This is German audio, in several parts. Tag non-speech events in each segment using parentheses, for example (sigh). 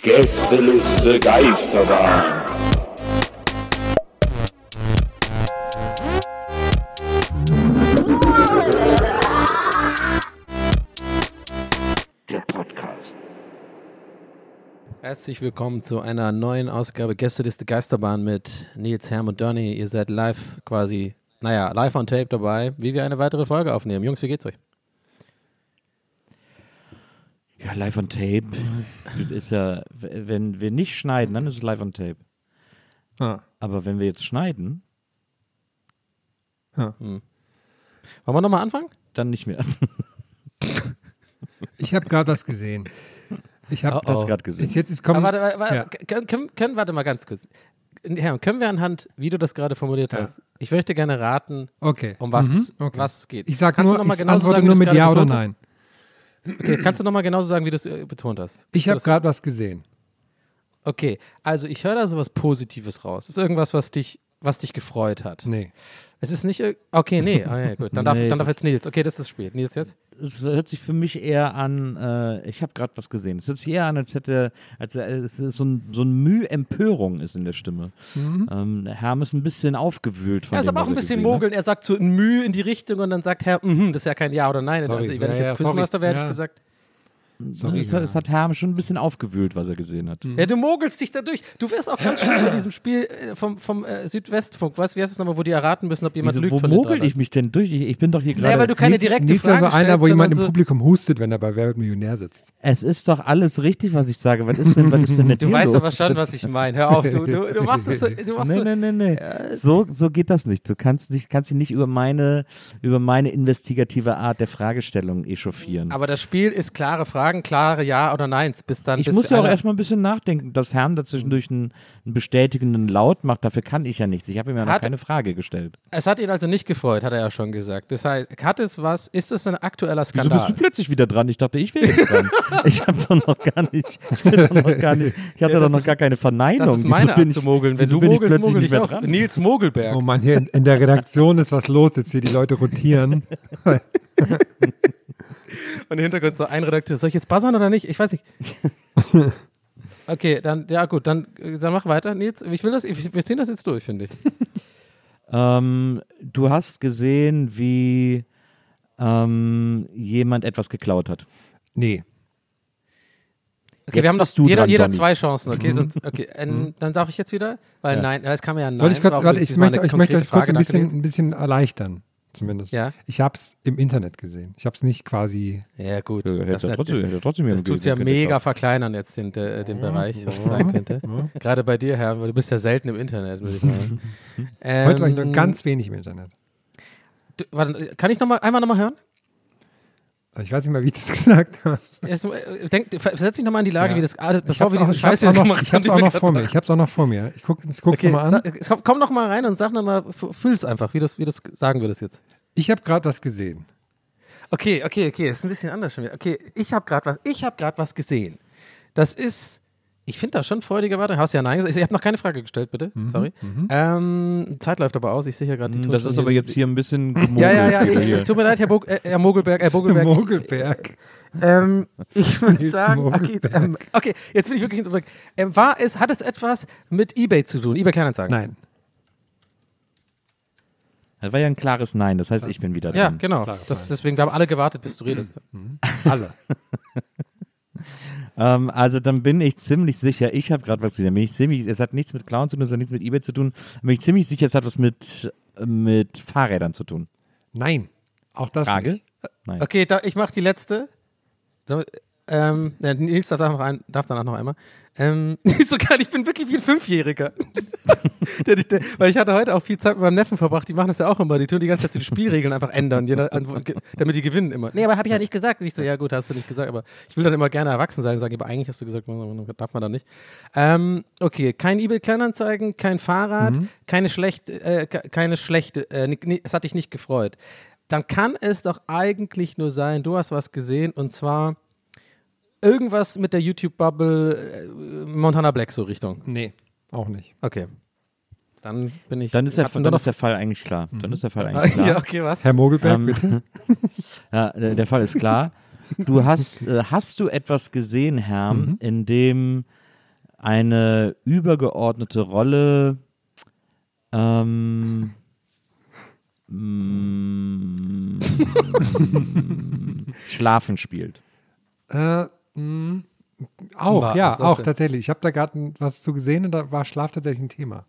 Gästeliste Geisterbahn. Der Podcast. Herzlich willkommen zu einer neuen Ausgabe Gästeliste Geisterbahn mit Nils, Herm und Donny. Ihr seid live quasi, naja, live on tape dabei, wie wir eine weitere Folge aufnehmen. Jungs, wie geht's euch? Ja, live on tape. Das ist ja, wenn wir nicht schneiden, dann ist es live on tape. Ah. Aber wenn wir jetzt schneiden, Wollen wir nochmal anfangen? dann nicht mehr. Ich habe gerade was gesehen. Ich habe Oh, oh. gerade gesehen. jetzt ist kommen. Warte, warte, warte, Ja. können, können, warte mal ganz kurz. Herm, können wir anhand, wie du das gerade formuliert Ja. hast, ich möchte gerne raten, Okay. um was, Mhm, okay. was es geht. Ich sage Kannst du nur, noch mal ich genauso antworte sagen, wie nur mit Ja oder Nein. Okay, kannst du nochmal genauso sagen, wie du es äh, betont hast? Ich habe das- gerade was gesehen. Okay, also ich höre da so was Positives raus. Ist irgendwas, was dich, was dich gefreut hat? Nee. Es ist nicht. Okay, nee. Ah, ja, gut. Dann darf, Nee, dann darf das jetzt Nils. Okay, das ist spät. Nils jetzt? Es hört sich für mich eher an, äh, ich habe gerade was gesehen. Es hört sich eher an, als hätte, als äh, es ist so ein, so ein Mühe Empörung ist in der Stimme. Ähm, Herm ist ein bisschen aufgewühlt von Er ist dem, aber auch ein bisschen mogeln. Er sagt so ein Mühe in die Richtung und dann sagt Herr, mhm, das ist ja kein Ja oder Nein. Sorry. Also, wenn ich Ja, jetzt ja, Quizmaster wäre, hätte Ja. ich gesagt, Sorry. Es, hat- es hat Herm schon ein bisschen aufgewühlt, was er gesehen hat. ja, du mogelst dich dadurch. Du wirst auch ganz schön von diesem Spiel äh, vom, vom äh, Südwestfunk. Du, wie heißt es nochmal, wo die erraten müssen, ob jemand Wieso, lügt wo von mogel ich mich denn durch? Ich, ich bin doch hier gerade. Naja, weil du keine Nils- direkte Nils Frage wäre so einer, stellst, wo jemand im so, Publikum hustet, wenn er bei Wer wird Millionär sitzt. Es ist doch alles richtig, was ich sage. Was ist denn, was ist denn mit Du dir weißt los? aber schon, was ich meine. Hör auf, du, du, du machst es so. Du machst Nee, so nee, nee, nee. So, so geht das nicht. Du kannst nicht, kannst dich nicht über meine, über meine investigative Art der Fragestellung echauffieren. aber das Spiel ist klare Fragen, klare Ja oder Neins. Bis dann. ich bis muss ja auch erstmal ein bisschen nachdenken, dass Herrn dazwischendurch einen, einen bestätigenden Laut macht. Dafür kann ich ja nichts. Ich habe ihm ja noch Hat- keine Frage gestellt. Es hat ihn also nicht gefreut, hat er ja schon gesagt. Das heißt, hat es was, ist es ein aktueller Wieso Skandal? bist du plötzlich wieder dran? Ich dachte, ich wäre jetzt dran. (laughs) ich habe doch noch gar nicht, ich bin doch noch gar nicht, ich hatte Ja, doch das noch ist- gar keine Verneinung. Das ist Wieso meine bin Art ich, zu mogeln. Wenn wieso du bin ich mogelst, plötzlich mogel nicht ich mehr auch. dran? Nils Mogelberg. Oh Mann, hier in, in der Redaktion ist was los. Jetzt hier die Leute rotieren. (laughs) (laughs) (laughs) Und im Hintergrund so ein Redakteur. Soll ich jetzt buzzern oder nicht? Ich weiß nicht. (laughs) Okay, dann, ja gut, dann, äh, dann mach weiter, Nils. Ich will das, ich, wir ziehen das jetzt durch, finde ich. (laughs) Ähm, du hast gesehen, wie ähm, jemand etwas geklaut hat. Nee. Okay, Jetzt wir haben du jeder, dran, jeder zwei Chancen, okay? Sonst, okay, ähm, dann darf ich jetzt wieder? Weil Ja. nein, es kam ja ein Nein. Soll ich kurz, ich diesmal möchte, ich möchte euch kurz ein bisschen, ein bisschen erleichtern, zumindest. Ja? Ich habe es im Internet gesehen. Ich habe es nicht quasi. Ja, gut. Ja, das ja trotzdem- hätte trotzdem das tut es ja mega verkleinern jetzt den, äh, den Bereich, was es sein könnte. Gerade bei dir, Herr, weil du bist ja selten im Internet, würde ich sagen. ähm, (laughs) Heute war ich nur ganz wenig im Internet. du, warte, kann ich noch mal, einmal nochmal hören? Ich weiß nicht mal, wie ich das (laughs) gesagt habe. Äh, denk, versetz dich nochmal in die Lage, Ja. wie das Ich bevor wir auch- diesen ich Scheiß auch noch, gemacht ich hab's die auch wir noch vor mir. Ich hab's auch noch vor mir. Ich guck, ich guck's Okay, mal an. sag, komm, noch mal rein und sag noch mal, fühl es einfach, wie das, wie das sagen wir das jetzt. Ich habe gerade was gesehen. Okay, okay, okay, ist ein bisschen anders schon wieder. Okay, ich habe gerade was, ich habe gerade was gesehen. Das ist, ich finde das schon freudige Warte. Hast ja nein gesagt. Ich, ich habe noch keine Frage gestellt, bitte. Sorry. Ähm, Zeit läuft aber aus. Ich sehe hier gerade die Das Tonspur ist aber jetzt hier ein bisschen (laughs) gemogelt. Ja, ja, ja. Ich, tut mir leid, Herr, Bog, äh, Herr Mogelberg. Herr Bogelberg. Mogelberg. (laughs) Ähm, ich (laughs) würde sagen, okay, ähm, okay, jetzt bin ich wirklich interessiert. Ähm, war es, hat es etwas mit eBay zu tun? eBay Kleinanzeigen? Nein. Das war ja ein klares Nein. Das heißt, ich bin wieder Ja, dran. genau. Das, deswegen, wir haben alle gewartet, bis du redest. Alle. Ähm, also dann bin ich ziemlich sicher, ich habe gerade was gesehen. Bin ich ziemlich, es hat nichts mit Clown zu tun, es hat nichts mit Ebay zu tun. Bin ich ziemlich sicher, es hat was mit, mit Fahrrädern zu tun. Nein. Auch das Frage? nicht. Nein. Okay, da, ich mache die letzte. Ähm, ja, Nils darf, noch ein, darf danach noch einmal. Ähm, (laughs) so geil, ich bin wirklich wie ein Fünfjähriger. (laughs) der, der, weil ich hatte heute auch viel Zeit mit meinem Neffen verbracht, die machen das ja auch immer, die tun die ganze Zeit so die Spielregeln einfach ändern, jeder, an- damit die gewinnen immer. Nee, aber habe ich ja nicht gesagt. Und ich so, ja gut, hast du nicht gesagt, aber ich will dann immer gerne erwachsen sein und sagen, aber eigentlich hast du gesagt, darf man dann nicht. Ähm, okay, kein eBay Kleinanzeigen, kein Fahrrad, keine schlechte, äh, ke- keine schlechte, äh, es hat dich nicht gefreut. Dann kann es doch eigentlich nur sein, du hast was gesehen und zwar irgendwas mit der YouTube-Bubble äh, Montana Black so Richtung. Nee, auch nicht. Okay. Dann bin ich. Dann ist, der, dann ist der Fall eigentlich klar. Dann ist der Fall eigentlich klar. (laughs) ja, okay, was? Herr Mogelberg, Ähm, bitte. (laughs) Ja, der, der Fall ist klar. Du hast, (laughs) äh, hast du etwas gesehen, Herm, Mhm. in dem eine übergeordnete Rolle ähm, mm, Schlafen spielt? Äh, mh, auch, Was ja, das auch denn? tatsächlich. Ich habe da gerade was zu gesehen und da war Schlaf tatsächlich ein Thema.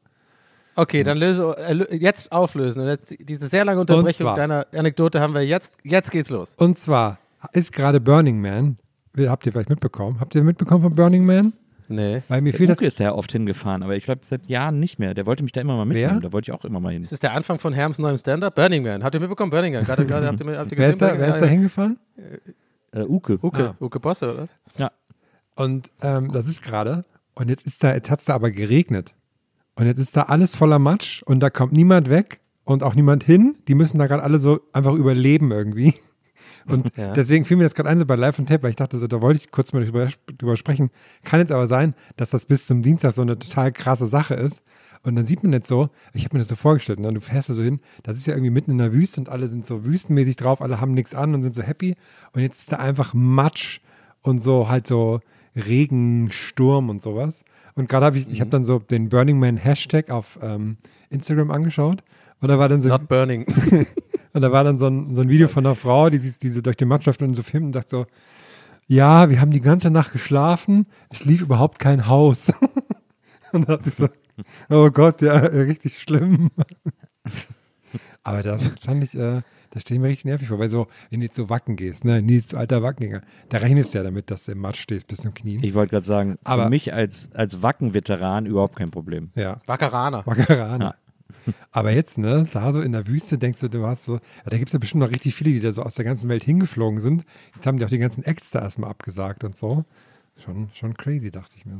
Okay, dann löse äh, jetzt auflösen. Und jetzt, diese sehr lange Unterbrechung zwar- deiner Anekdote haben wir jetzt. Jetzt geht's los. Und zwar ist gerade Burning Man, habt ihr vielleicht mitbekommen? Habt ihr mitbekommen von Burning Man? Nee. Weil mir Der fiel das. Uke ist ja oft hingefahren, aber ich glaube seit Jahren nicht mehr. Der wollte mich da immer mal mitnehmen. Wer? Da wollte ich auch immer mal hin. Das ist der Anfang von Herms neuem Stand-up. Burning Man. Habt ihr mitbekommen? Burning Man. Gerade, gerade habt ihr, habt ihr Wer gesehen? ist da, wer ist da hingefahren? Äh, Uke. Uke. Ah. Uke Bosse, oder was? Ja. Und ähm, das ist gerade. Und jetzt ist da, jetzt hat es da aber geregnet. Und jetzt ist da alles voller Matsch und da kommt niemand weg und auch niemand hin. Die müssen da gerade alle so einfach überleben irgendwie. (laughs) Und Ja. deswegen fiel mir das gerade ein, so bei Live und Tape, weil ich dachte, so, da wollte ich kurz mal drüber, drüber sprechen. Kann jetzt aber sein, dass das bis zum Dienstag so eine total krasse Sache ist. Und dann sieht man jetzt so, ich habe mir das so vorgestellt, ne? du fährst da so hin, das ist ja irgendwie mitten in der Wüste und alle sind so wüstenmäßig drauf, alle haben nichts an und sind so happy. Und jetzt ist da einfach Matsch und so halt so Regen, Sturm und sowas. Und gerade habe ich, ich habe dann so den Burning Man Hashtag auf ähm, Instagram angeschaut und da war dann so Not Burning. (laughs) und da war dann so ein, so ein Video von einer Frau, die, sich- die so durch die Mannschaft und so filmt und sagt so, ja, wir haben die ganze Nacht geschlafen, es lief überhaupt kein Haus. (laughs) und da dachte ich so, oh Gott, ja, richtig schlimm. (laughs) Aber das fand ich, äh, das stelle ich mir richtig nervig vor, weil so, wenn du jetzt so Wacken gehst, ne, Nils, du alter Wackengänger, da rechnest du ja damit, dass du im Matsch stehst bis zum Knien. Ich wollte gerade sagen, Aber- für mich als, als Wacken-Veteran überhaupt kein Problem. ja. Wackeraner. Wackerane. (laughs) Aber jetzt, ne, da so in der Wüste denkst du, du hast so, ja, da gibt es ja bestimmt noch richtig viele, die da so aus der ganzen Welt hingeflogen sind. Jetzt haben die auch die ganzen Acts da erstmal abgesagt und so. Schon, schon crazy, dachte ich mir.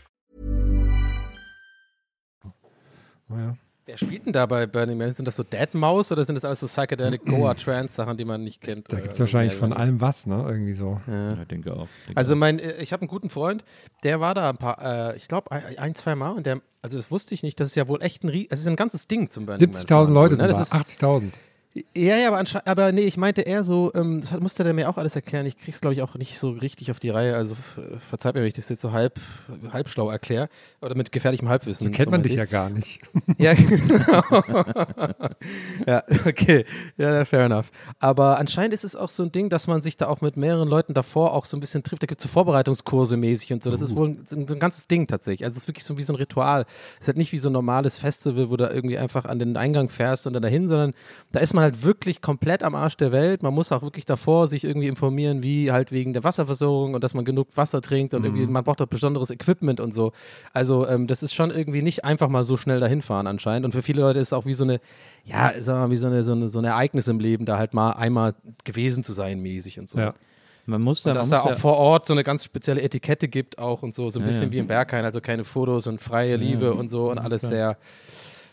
Naja. Wer spielt denn da bei Burning Man? Sind das so Dead Mouse oder sind das alles so Psychedelic Goa Trance Sachen, die man nicht kennt? Da gibt es wahrscheinlich von Ja, allem was, ne? Irgendwie so. Ja, denke auch. Denke Also mein, äh, ich habe einen guten Freund, der war da ein paar, äh, ich glaube ein, ein, zwei Mal und der, also das wusste ich nicht, das ist ja wohl echt ein, Rie- es ist ein ganzes Ding zum Burning Man. 70.000 Leute ne? sind das da, ist, 80.000. Ja, ja, aber, aber nee, ich meinte eher so, ähm, das musste der mir auch alles erklären. Ich krieg's, glaube ich, auch nicht so richtig auf die Reihe. Also verzeiht mir, wenn ich das jetzt so halb, halb schlau erkläre. Oder mit gefährlichem Halbwissen. So kennt man dich ja gar nicht. Ja, (laughs) genau. ja, okay. Ja, fair enough. Aber anscheinend ist es auch so ein Ding, dass man sich da auch mit mehreren Leuten davor auch so ein bisschen trifft. Da gibt es so Vorbereitungskurse mäßig und so. Das ist wohl so ein, so ein ganzes Ding tatsächlich. Also es ist wirklich so wie so ein Ritual. Es ist halt nicht wie so ein normales Festival, wo du irgendwie einfach an den Eingang fährst und dann dahin, sondern da ist man halt wirklich komplett am Arsch der Welt. Man muss auch wirklich davor sich irgendwie informieren, wie halt wegen der Wasserversorgung und dass man genug Wasser trinkt und irgendwie, man braucht auch besonderes Equipment und so. Also ähm, das ist schon irgendwie nicht einfach mal so schnell dahin fahren anscheinend. Und für viele Leute ist es auch wie so eine, ja, sagen wir mal, wie so eine, so eine, so ein Ereignis im Leben, da halt mal einmal gewesen zu sein mäßig und so. Ja. Man muss da, Und dass man da auch vor Ort so eine ganz spezielle Etikette gibt auch und so, so ein Ja, bisschen ja. wie im Berghain, also keine Fotos und freie Liebe und so und alles sehr,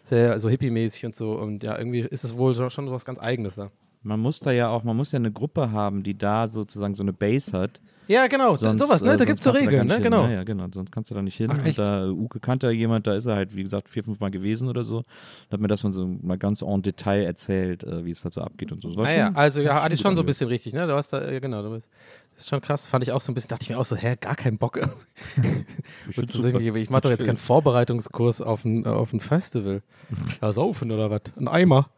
sehr so hippie-mäßig und so. Und ja, irgendwie ist es wohl so, schon was ganz Eigenes da. man muss da ja auch, man muss ja eine Gruppe haben, die da sozusagen so eine Base hat. Ja, genau, Sonst, sowas, ne? äh, Da gibt es so da Regeln, ne? Genau. Ja, ja, genau. Sonst kannst du da nicht hin. Ach, und da Uke kannte ja jemand, da ist er halt, wie gesagt, vier, fünf Mal gewesen oder so. Und hat mir das mal so mal ganz en Detail erzählt, äh, wie es da so abgeht und so. Ah ja, also ja, hat hatte ich schon so ein bisschen richtig, ne? Du hast da, ja, genau, du bist, ist schon krass, fand ich auch so ein bisschen, dachte ich mir auch so, hä, gar keinen Bock. irgendwie- (laughs) ich mache doch jetzt keinen Vorbereitungskurs auf ein, auf ein Festival. (laughs) Ja, saufen oder was? Ein Eimer.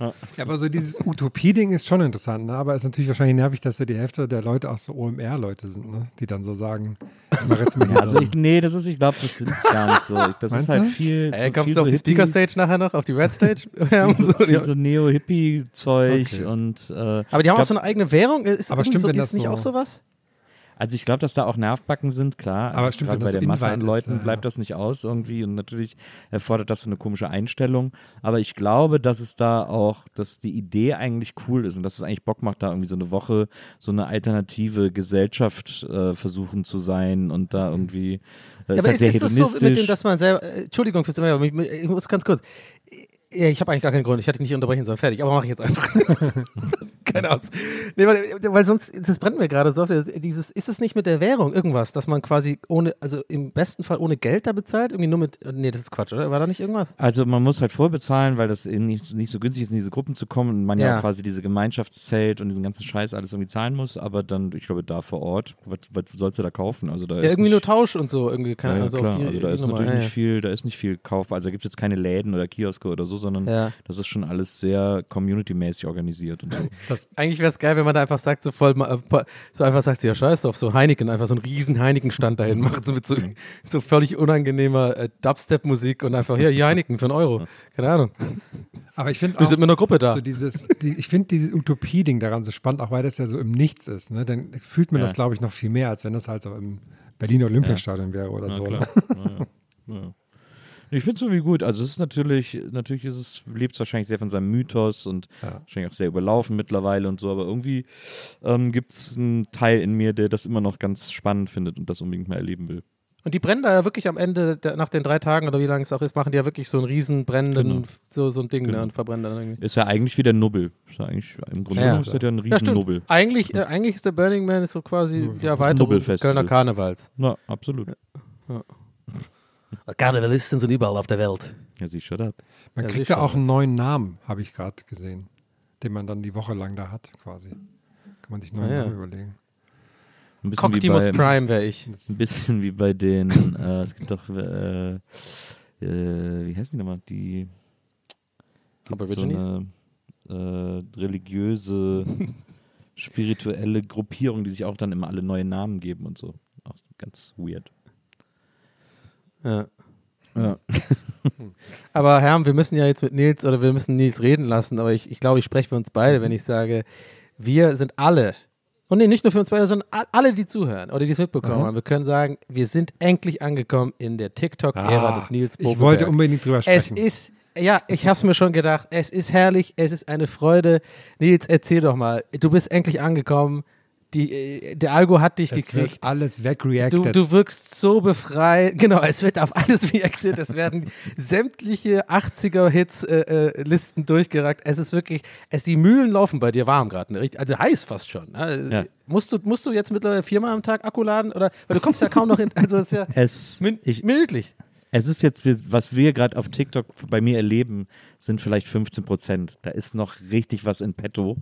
Ja, aber so dieses Utopie-Ding ist schon interessant, ne? aber es ist natürlich wahrscheinlich nervig, dass da die Hälfte der Leute auch so OMR-Leute sind, ne? die dann so sagen, ich mache jetzt (laughs) mal hier Ja, also so ich, nee, das ist, ich glaube, das ist gar nicht so. Das Meinst ist halt du? viel. Ey, so, kommst viel du auf so die Speaker-Stage nachher noch, auf die Red Stage? (laughs) Ja, (laughs) so, ja. so Neo-Hippie-Zeug Okay. und. Äh, Aber die haben ich auch glaub, so eine eigene Währung. Ist, Aber stimmt, so, wenn ist das nicht so- auch sowas? Also ich glaube, dass da auch Nervbacken sind, klar. Aber also stimmt, gerade bei der Masse an Invite ist, Leuten ja, bleibt ja. das nicht aus irgendwie und natürlich erfordert das so eine komische Einstellung. Aber ich glaube, dass es da auch, dass die Idee eigentlich cool ist und dass es eigentlich Bock macht, da irgendwie so eine Woche so eine alternative Gesellschaft äh, versuchen zu sein und da irgendwie. Äh, Ja, ist aber halt ist, sehr ist das so mit dem, hedonistisch. dass man selber. äh, Entschuldigung fürs immer, aber ich, ich muss ganz kurz. Ja, ich habe eigentlich gar keinen Grund. Ich hatte nicht unterbrechen sollen. Fertig. Aber mache ich jetzt einfach. (laughs) Keine Ahnung. Nee, weil, weil sonst, das brennt mir gerade so. auf Dieses, ist es nicht mit der Währung irgendwas, dass man quasi ohne, also im besten Fall ohne Geld da bezahlt? Irgendwie nur mit. Nee, das ist Quatsch, oder? War da nicht irgendwas? Also man muss halt vorbezahlen, weil das eh nicht, nicht so günstig ist, in diese Gruppen zu kommen und man ja, Ja. quasi diese Gemeinschaftszelt und diesen ganzen Scheiß alles irgendwie zahlen muss, aber dann, ich glaube, da vor Ort, was, was sollst du da kaufen? Also da Ja, irgendwie nicht, nur Tausch und so. Irgendwie, keine ja, Ahnung, ja, so klar. auf die, also da ist Nummer. natürlich Ja, nicht viel, da ist nicht viel kaufbar. Also da gibt es jetzt keine Läden oder Kioske oder so, sondern Ja. das ist schon alles sehr community-mäßig organisiert und so. (laughs) Eigentlich wäre es geil, wenn man da einfach sagt, so voll, mal, äh, so einfach sagt, ja, scheiß drauf, so Heineken, einfach so einen riesen Heineken-Stand dahin macht, so mit so, so völlig unangenehmer äh, Dubstep-Musik und einfach, hier, hier Heineken für einen Euro. Keine Ahnung. Aber ich finde Wir sind mit einer Gruppe da. So dieses, die, ich finde dieses Utopie-Ding daran so spannend, auch weil das ja so im Nichts ist. Ne? Dann fühlt man Ja. das, glaube ich, noch viel mehr, als wenn das halt so im Berliner Olympiastadion wäre oder Na so. klar. Ne? Ja, ja. Ja. Ich finde es irgendwie gut. Also es ist natürlich, natürlich ist es, lebt es wahrscheinlich sehr von seinem Mythos und Ja. wahrscheinlich auch sehr überlaufen mittlerweile und so, aber irgendwie ähm, gibt es einen Teil in mir, der das immer noch ganz spannend findet und das unbedingt mal erleben will. Und die brennen da ja wirklich am Ende, der, nach den drei Tagen oder wie lange es auch ist, machen die ja wirklich so einen riesen brennenden, Genau. so, so ein Ding Genau. ne, und verbrennen dann irgendwie. Ist ja eigentlich wie der Nubbel. Ist ja eigentlich, Im Grunde Ja. genommen ist das ja ein riesen Ja. Nubbel. Eigentlich, äh, eigentlich ist der Burning Man so quasi die Erweiterung des. Kölner Karnevals. Na, absolut. Karnevalisten sind überall auf der Welt. Ja, siehst das? Man Ja, kriegt ja auch einen neuen Namen, habe ich gerade gesehen, den man dann die Woche lang da hat, quasi. Kann man sich neuen Ah, ja. Namen überlegen. Ein Prime wäre ich. Ein bisschen wie bei den, äh, es gibt doch, äh, äh, wie heißen die nochmal? Die Aborigines? So eine äh, religiöse, spirituelle Gruppierung, die sich auch dann immer alle neue Namen geben und so. Auch ganz weird. Ja. Ja. (laughs) Aber Herr, wir müssen ja jetzt mit Nils oder wir müssen Nils reden lassen, aber ich, ich glaube, ich spreche für uns beide, wenn ich sage, wir sind alle, und nee, nicht nur für uns beide, sondern alle, die zuhören oder die es mitbekommen Mhm. haben, wir können sagen, wir sind endlich angekommen in der TikTok-Ära Ah, des Nils ich Bogelberg. wollte unbedingt drüber Es sprechen. ist, ja, ich habe es mir schon gedacht, es ist herrlich, es ist eine Freude. Nils, erzähl doch mal, du bist endlich angekommen, die, äh, der Algo hat dich es gekriegt. wird alles Du, wegreacted. du wirkst so befreit. Genau, es wird auf alles (laughs) reacted. Es werden sämtliche 80er-Hits-Listen durchgerackt. Es ist wirklich, es, die Mühlen laufen bei dir warm gerade. Ne? Also heiß fast schon. Ne? Ja. Musst, du, musst du jetzt mittlerweile viermal am Tag Akku laden? Oder, weil du kommst ja kaum noch hin. Also es ist ja (laughs) Es, min ich, minütlich. Es ist jetzt, was wir gerade auf TikTok bei mir erleben, sind vielleicht 15 Prozent. Da ist noch richtig was in petto.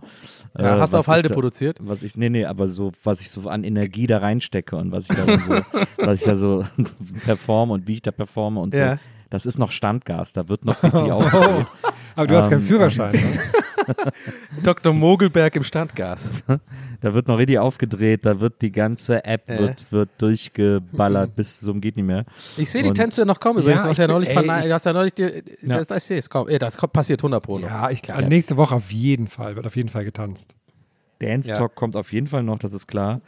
Ja, hast du auf Halde da, produziert? Was ich, nee, nee, aber so, was ich so an Energie da reinstecke und was ich da so, was ich da so (laughs) performe und wie ich da performe und so. Ja. Das ist noch Standgas, da wird noch richtig (laughs) aufgedreht. Aber du hast keinen Ähm, Führerschein. (laughs) (laughs) Dr. Mogelberg im Standgas. (laughs) Da wird noch richtig aufgedreht, da wird die ganze App Äh. wird, wird durchgeballert bis zum geht nicht mehr. Ich sehe die Tänze noch kommen übrigens. Ja, du hast ja neulich, ey, du hast ja neulich die, Ja. das, ich sehe es kaum. Das passiert 100 Pro noch. Ja, ich glaube, nächste Woche auf jeden Fall, wird auf jeden Fall getanzt. Dance Ja. Talk kommt auf jeden Fall noch, das ist klar.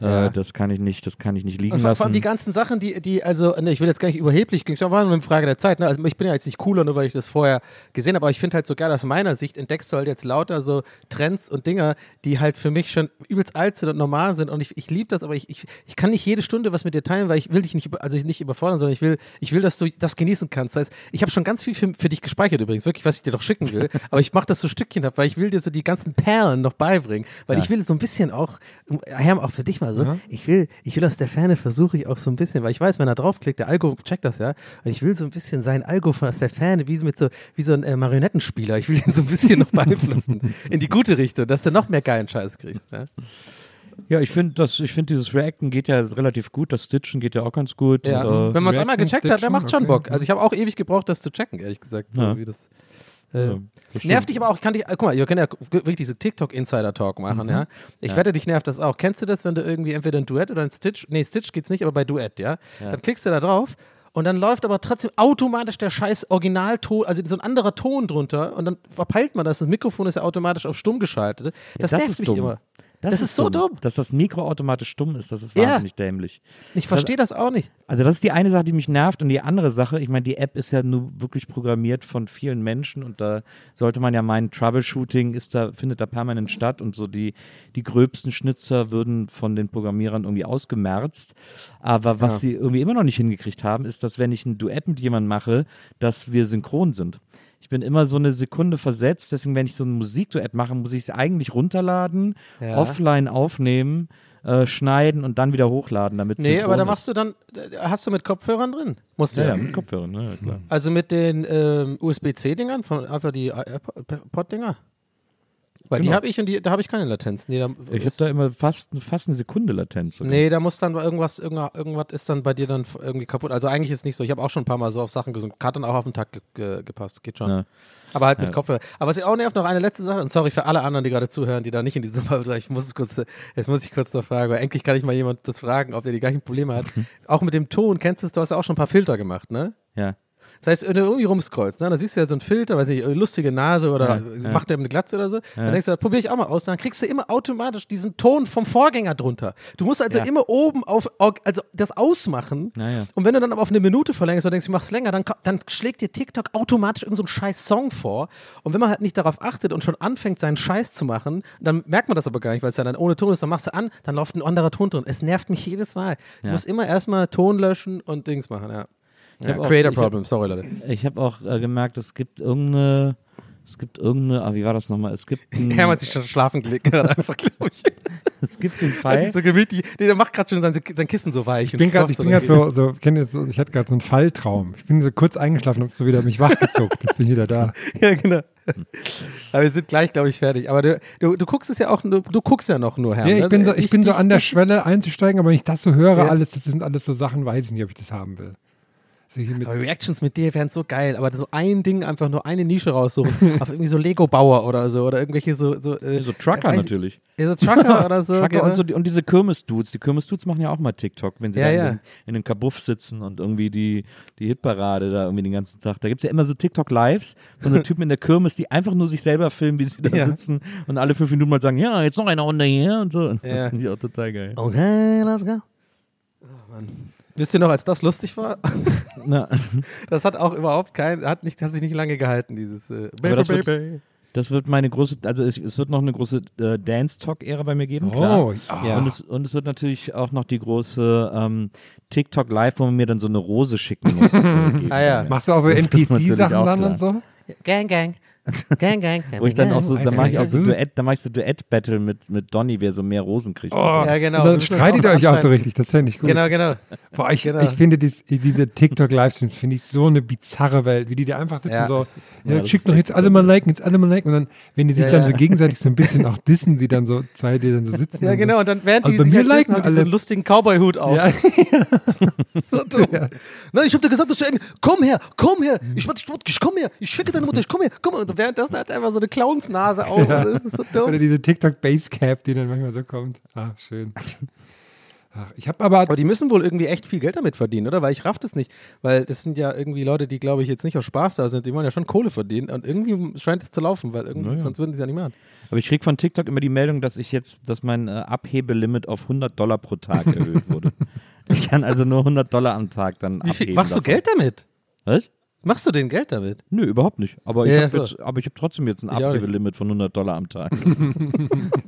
Ja. Äh, das kann ich nicht, das kann ich nicht liegen Und vor, vor lassen. allem die ganzen Sachen, die, die also, ne, ich will jetzt gar nicht überheblich, es war nur eine Frage der Zeit. Ne? Also ich bin ja jetzt nicht cooler, nur weil ich das vorher gesehen habe, aber ich finde halt so geil, aus meiner Sicht entdeckst du halt jetzt lauter so Trends und Dinger, die halt für mich schon übelst alt sind und normal sind. Und ich, ich liebe das, aber ich, ich, ich kann nicht jede Stunde was mit dir teilen, weil ich will dich nicht, über, also nicht überfordern, sondern ich will, ich will, dass du das genießen kannst. Das heißt, ich habe schon ganz viel für, für dich gespeichert übrigens, wirklich, was ich dir doch schicken will. (laughs) aber ich mache das so Stückchen ab, weil ich will dir so die ganzen Perlen noch beibringen. Weil Ja. ich will so ein bisschen auch, Herm, auch für dich mal so, ich will, ich will aus der Ferne versuche ich auch so ein bisschen, weil ich weiß, wenn er draufklickt, der Algo checkt das ja, und ich will so ein bisschen sein Algo von aus der Ferne, wie so mit so, wie so ein äh, Marionettenspieler, ich will den so ein bisschen noch (laughs) beeinflussen, in die gute Richtung, dass du noch mehr geilen Scheiß kriegst. Ja? Ja, ich finde, das, ich finde, dieses Reacten geht ja relativ gut, das Stitchen geht ja auch ganz gut. Ja. Äh, wenn man es einmal gecheckt hat, der Stitchen, macht schon okay. Bock. Also ich habe auch ewig gebraucht, das zu checken, ehrlich gesagt. So Ja. wie das, äh, ja, Nervt dich aber auch, ich kann dich, guck mal, ihr könnt ja wirklich diese TikTok-Insider-Talk machen, ja. Ich Ja. wette, dich nervt das auch. Kennst du das, wenn du irgendwie entweder ein Duett oder ein Stitch, nee, Stitch geht's nicht, aber bei Duett, ja. Ja. Dann klickst du da drauf und dann läuft aber trotzdem automatisch der scheiß Originalton, also so ein anderer Ton drunter und dann verpeilt man das. Das Mikrofon ist ja automatisch auf stumm geschaltet. Das, das nervt mich dumm. immer. Das, ist so dumm. Dass das Mikro automatisch stumm ist, das ist Ja. wahnsinnig dämlich. Ich verstehe das auch nicht. Also das ist die eine Sache, die mich nervt und die andere Sache, ich meine, die App ist ja nur wirklich programmiert von vielen Menschen und da sollte man ja meinen, Troubleshooting ist da, findet da permanent statt und so die, die gröbsten Schnitzer würden von den Programmierern irgendwie ausgemerzt. Aber was Ja. sie irgendwie immer noch nicht hingekriegt haben, ist, dass wenn ich ein Duett mit jemandem mache, dass wir synchron sind. Ich bin immer so eine Sekunde versetzt, deswegen, wenn ich so ein Musikduett mache, muss ich es eigentlich runterladen, Ja. offline aufnehmen, äh, schneiden und dann wieder hochladen, damit Nee, aber da machst du dann, äh, hast du mit Kopfhörern drin. Musst du ja, ja. mit Kopfhörern, ne? ja, klar. Also mit den ähm, USB-C-Dingern, von einfach die AirPod-Dinger. Weil die Genau. habe ich und die, da habe ich keine Latenz. Nee, da, Ich habe da immer fast, fast eine Sekunde Latenz. sogar. nee, da muss dann irgendwas, irgendwas, irgendwas ist dann bei dir dann irgendwie kaputt. Also eigentlich ist nicht so. Ich habe auch schon ein paar Mal so auf Sachen gesungen. Hat dann auch auf den Tag ge ge gepasst. Geht schon. Ja. Aber halt mit Ja. Kopfhörer. Aber was ich auch nervt, noch eine letzte Sache. Und sorry für alle anderen, die gerade zuhören, die da nicht in diesem Fall sind. Ich muss es kurz, jetzt muss ich kurz noch fragen, weil endlich kann ich mal jemand das fragen, ob der die gleichen Probleme hat. (laughs) auch mit dem Ton, kennst du es? Du hast ja auch schon ein paar Filter gemacht, ne? Ja. Das heißt, wenn du irgendwie rumscrollst, ne, dann siehst du ja so einen Filter, weiß nicht, lustige Nase oder Ja, ja. macht der eine Glatze oder so. Dann denkst du, probiere ich auch mal aus. Dann kriegst du immer automatisch diesen Ton vom Vorgänger drunter. Du musst also Ja. immer oben auf, also das ausmachen. Ja, ja. Und wenn du dann aber auf eine Minute verlängerst und denkst, ich mach's länger, dann, dann schlägt dir TikTok automatisch irgendeinen so scheiß Song vor. Und wenn man halt nicht darauf achtet und schon anfängt, seinen Scheiß zu machen, dann merkt man das aber gar nicht, weil es ja dann ohne Ton ist. Dann machst du an, dann läuft ein anderer Ton drin. Es nervt mich jedes Mal. Du Ja. musst immer erstmal Ton löschen und Dings machen, ja. Ich ja hab auch- Creator ich hab- Problem, sorry Leute. Ich habe auch äh, gemerkt, es gibt irgendeine, es gibt irgendeine, ah, wie war das nochmal? Es gibt (laughs) Hermann hat sich schon schlafen gelegt, gerade einfach, glaube ich. (laughs) es gibt den Fall. so gemütlich, nee, der macht gerade schon sein, sein Kissen so weich. Ich bin gerade, ich bin gerade so, so, kennt ihr so, ich hatte gerade so einen Falltraum. Ich bin so kurz eingeschlafen und hab so wieder mich wachgezuckt. Jetzt bin ich wieder da. (laughs) ja, genau. Aber wir sind gleich, glaube ich, fertig. Aber du, du, du guckst es ja auch, du, du guckst ja noch nur, Herr. Ja, ich bin so, ich bin so an der Schwelle. Schwelle einzusteigen, aber wenn ich das so höre, Ja. alles, das sind alles so Sachen, weiß ich nicht, ob ich das haben will. Mit, Aber Reactions mit dir wären so geil, aber so ein Ding, einfach nur eine Nische raussuchen, (laughs) auf irgendwie so Lego-Bauer oder so, oder irgendwelche so. So, äh, so Trucker weiß ich- natürlich. Ja, so Trucker (laughs) oder so. Trucker genau. und, so, die- und diese Kirmes-Dudes. Die Kirmes-Dudes machen ja auch mal TikTok, wenn sie Ja, da in, ja. den, in den Kabuff sitzen und irgendwie die, die Hitparade da irgendwie den ganzen Tag. Da gibt es ja immer so TikTok-Lives von so (laughs) Typen in der Kirmes, die einfach nur sich selber filmen, wie sie da Ja. sitzen und alle fünf Minuten mal sagen, ja, jetzt noch eine Runde hier und so. Und das Ja. finde ich auch total geil. Okay, let's go. Oh, Mann. Wisst ihr noch, als das lustig war? (laughs) Na, (laughs) Das hat auch überhaupt kein, hat, nicht, hat sich nicht lange gehalten, dieses äh, Aber das wird- Baby. Das wird meine große, also es, es wird noch eine große äh, Dance-Talk-Ära bei mir geben, klar. oh, ja. Und, es, und es wird natürlich auch noch die große ähm, TikTok Live, wo man mir dann so eine Rose schicken muss. äh. (laughs) Ah ja. Machst du auch so NPC-Sachen auch dann klar. und so? Gang, gang. (laughs) Gang, gang, Wo ich dann auch so, dann mache ich auch so Duett, dann mache ich so Duett-Battle mit, mit Donny, wer so mehr Rosen kriegt. und Oh. Ja, genau. Und dann streitet ihr euch auch so richtig, das fände ich gut. Genau, genau. Boah, ich, Genau. ich finde dies, diese TikTok-Livestreams, finde ich so eine bizarre Welt, wie die da einfach sitzen Ja, so, das ist- ja, ja, schickt doch jetzt alle mal liken, jetzt alle mal liken und dann, wenn die sich Ja, dann ja. so gegenseitig so ein bisschen auch dissen, die dann so, zwei, die dann so sitzen. Ja, und genau. Und dann während Also die bei sich halt liken liken, haben die so alle. einen lustigen Cowboy-Hut auf. Ja, (laughs) (laughs) so dumm. Nein, ich hab dir gesagt, dass du. Komm her, komm her. Ich, ich, ich komm her. Ich ficke deine Mutter. Ich komm her. Komm her. Und währenddessen hat er einfach so eine Clownsnase auf. Das ist so Oder dumm. diese TikTok-Basecap, die dann manchmal so kommt. Ah, schön. Ach, ich habe aber, Aber die müssen wohl irgendwie echt viel Geld damit verdienen, oder? Weil ich raff das nicht. Weil das sind ja irgendwie Leute, die, glaube ich, jetzt nicht aus Spaß da sind. Die wollen ja schon Kohle verdienen. Und irgendwie scheint es zu laufen, weil irgendwie, Naja. sonst würden sie es ja nicht machen. Aber ich kriege von TikTok immer die Meldung, dass ich jetzt, dass mein äh, Abhebelimit auf 100 Dollar pro Tag erhöht wurde. (laughs) ich kann also nur 100 Dollar am Tag dann Wie viel, abheben. machst du davon. Geld damit? Was? Machst du denn Geld damit? Nö, überhaupt nicht. Aber ich Ja, habe so. habe trotzdem jetzt ein. Abhebelimit von 100 Dollar am Tag. (laughs)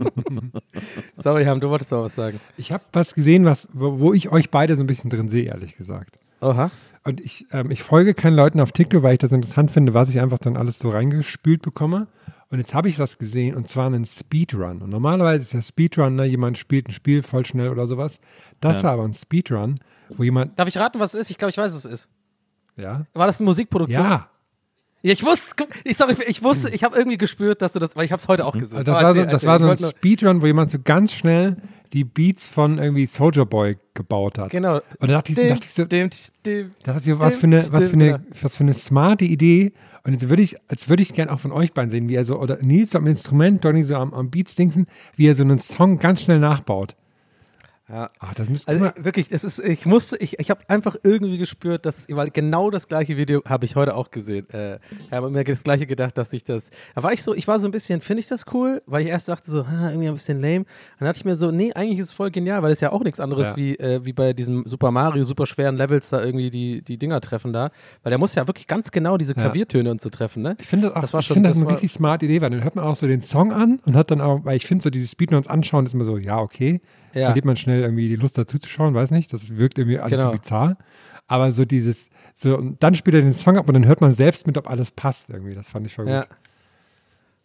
Sorry, Ham, du wolltest auch was sagen. ich habe was gesehen, was, wo, wo ich euch beide so ein bisschen drin sehe, ehrlich gesagt. Oha. Und ich, ähm, ich folge keinen Leuten auf TikTok, weil ich das interessant finde, was ich einfach dann alles so reingespült bekomme. Und jetzt habe ich was gesehen und zwar einen Speedrun. Und normalerweise ist ja Speedrun, ne, jemand spielt ein Spiel voll schnell oder sowas. Das Ja. war aber ein Speedrun, wo jemand, Darf ich raten, was es ist? Ich glaube, ich weiß, was es ist. Ja, War das eine Musikproduktion? ja, Ja, ich wusste, ich, sorry, ich wusste, ich habe irgendwie gespürt, dass du das, weil ich habe es heute auch gesehen. Also das Aber war so, das war so ein Speedrun, wo jemand so ganz schnell die Beats von irgendwie Soldier Boy gebaut hat. Genau. Und da dachte ich, dachte ich so, dem, dem, Da dachte ich, was dem- für eine, was für eine, was für eine smarte Idee. Und jetzt würde ich, als würde ich gerne auch von euch beiden sehen, wie er so, oder Nils am Instrument, Donny so am, am Beats dingsen, wie er so einen Song ganz schnell nachbaut. Ja. Ah, das müsste Also wirklich, es ist, ich musste, ich, ich habe einfach irgendwie gespürt, dass, weil genau das gleiche Video habe ich heute auch gesehen. Äh, ich habe mir das gleiche gedacht, dass ich das, da war ich so, ich war so ein bisschen, finde ich das cool, weil ich erst dachte so, irgendwie ein bisschen lame. Dann dachte ich mir so, nee, eigentlich ist es voll genial, weil es ja auch nichts anderes Ja. wie, äh, wie bei diesem Super Mario, super schweren Levels da irgendwie die, die Dinger treffen da, weil der muss ja wirklich ganz genau diese Ja. Klaviertöne und so treffen, ne? ich finde das, auch, das war ich schon- finde das, das eine richtig smarte Idee, weil dann hört man auch so den Song an und hat dann auch, weil ich finde so dieses Speedruns anschauen ist immer so, ja, okay, Ja. verliert man schnell irgendwie die Lust dazu zu schauen, weiß nicht, das wirkt irgendwie alles Genau. so bizarr. Aber so dieses, so, und dann spielt er den Song ab und dann hört man selbst mit, ob alles passt irgendwie. Das fand ich voll gut. Ja.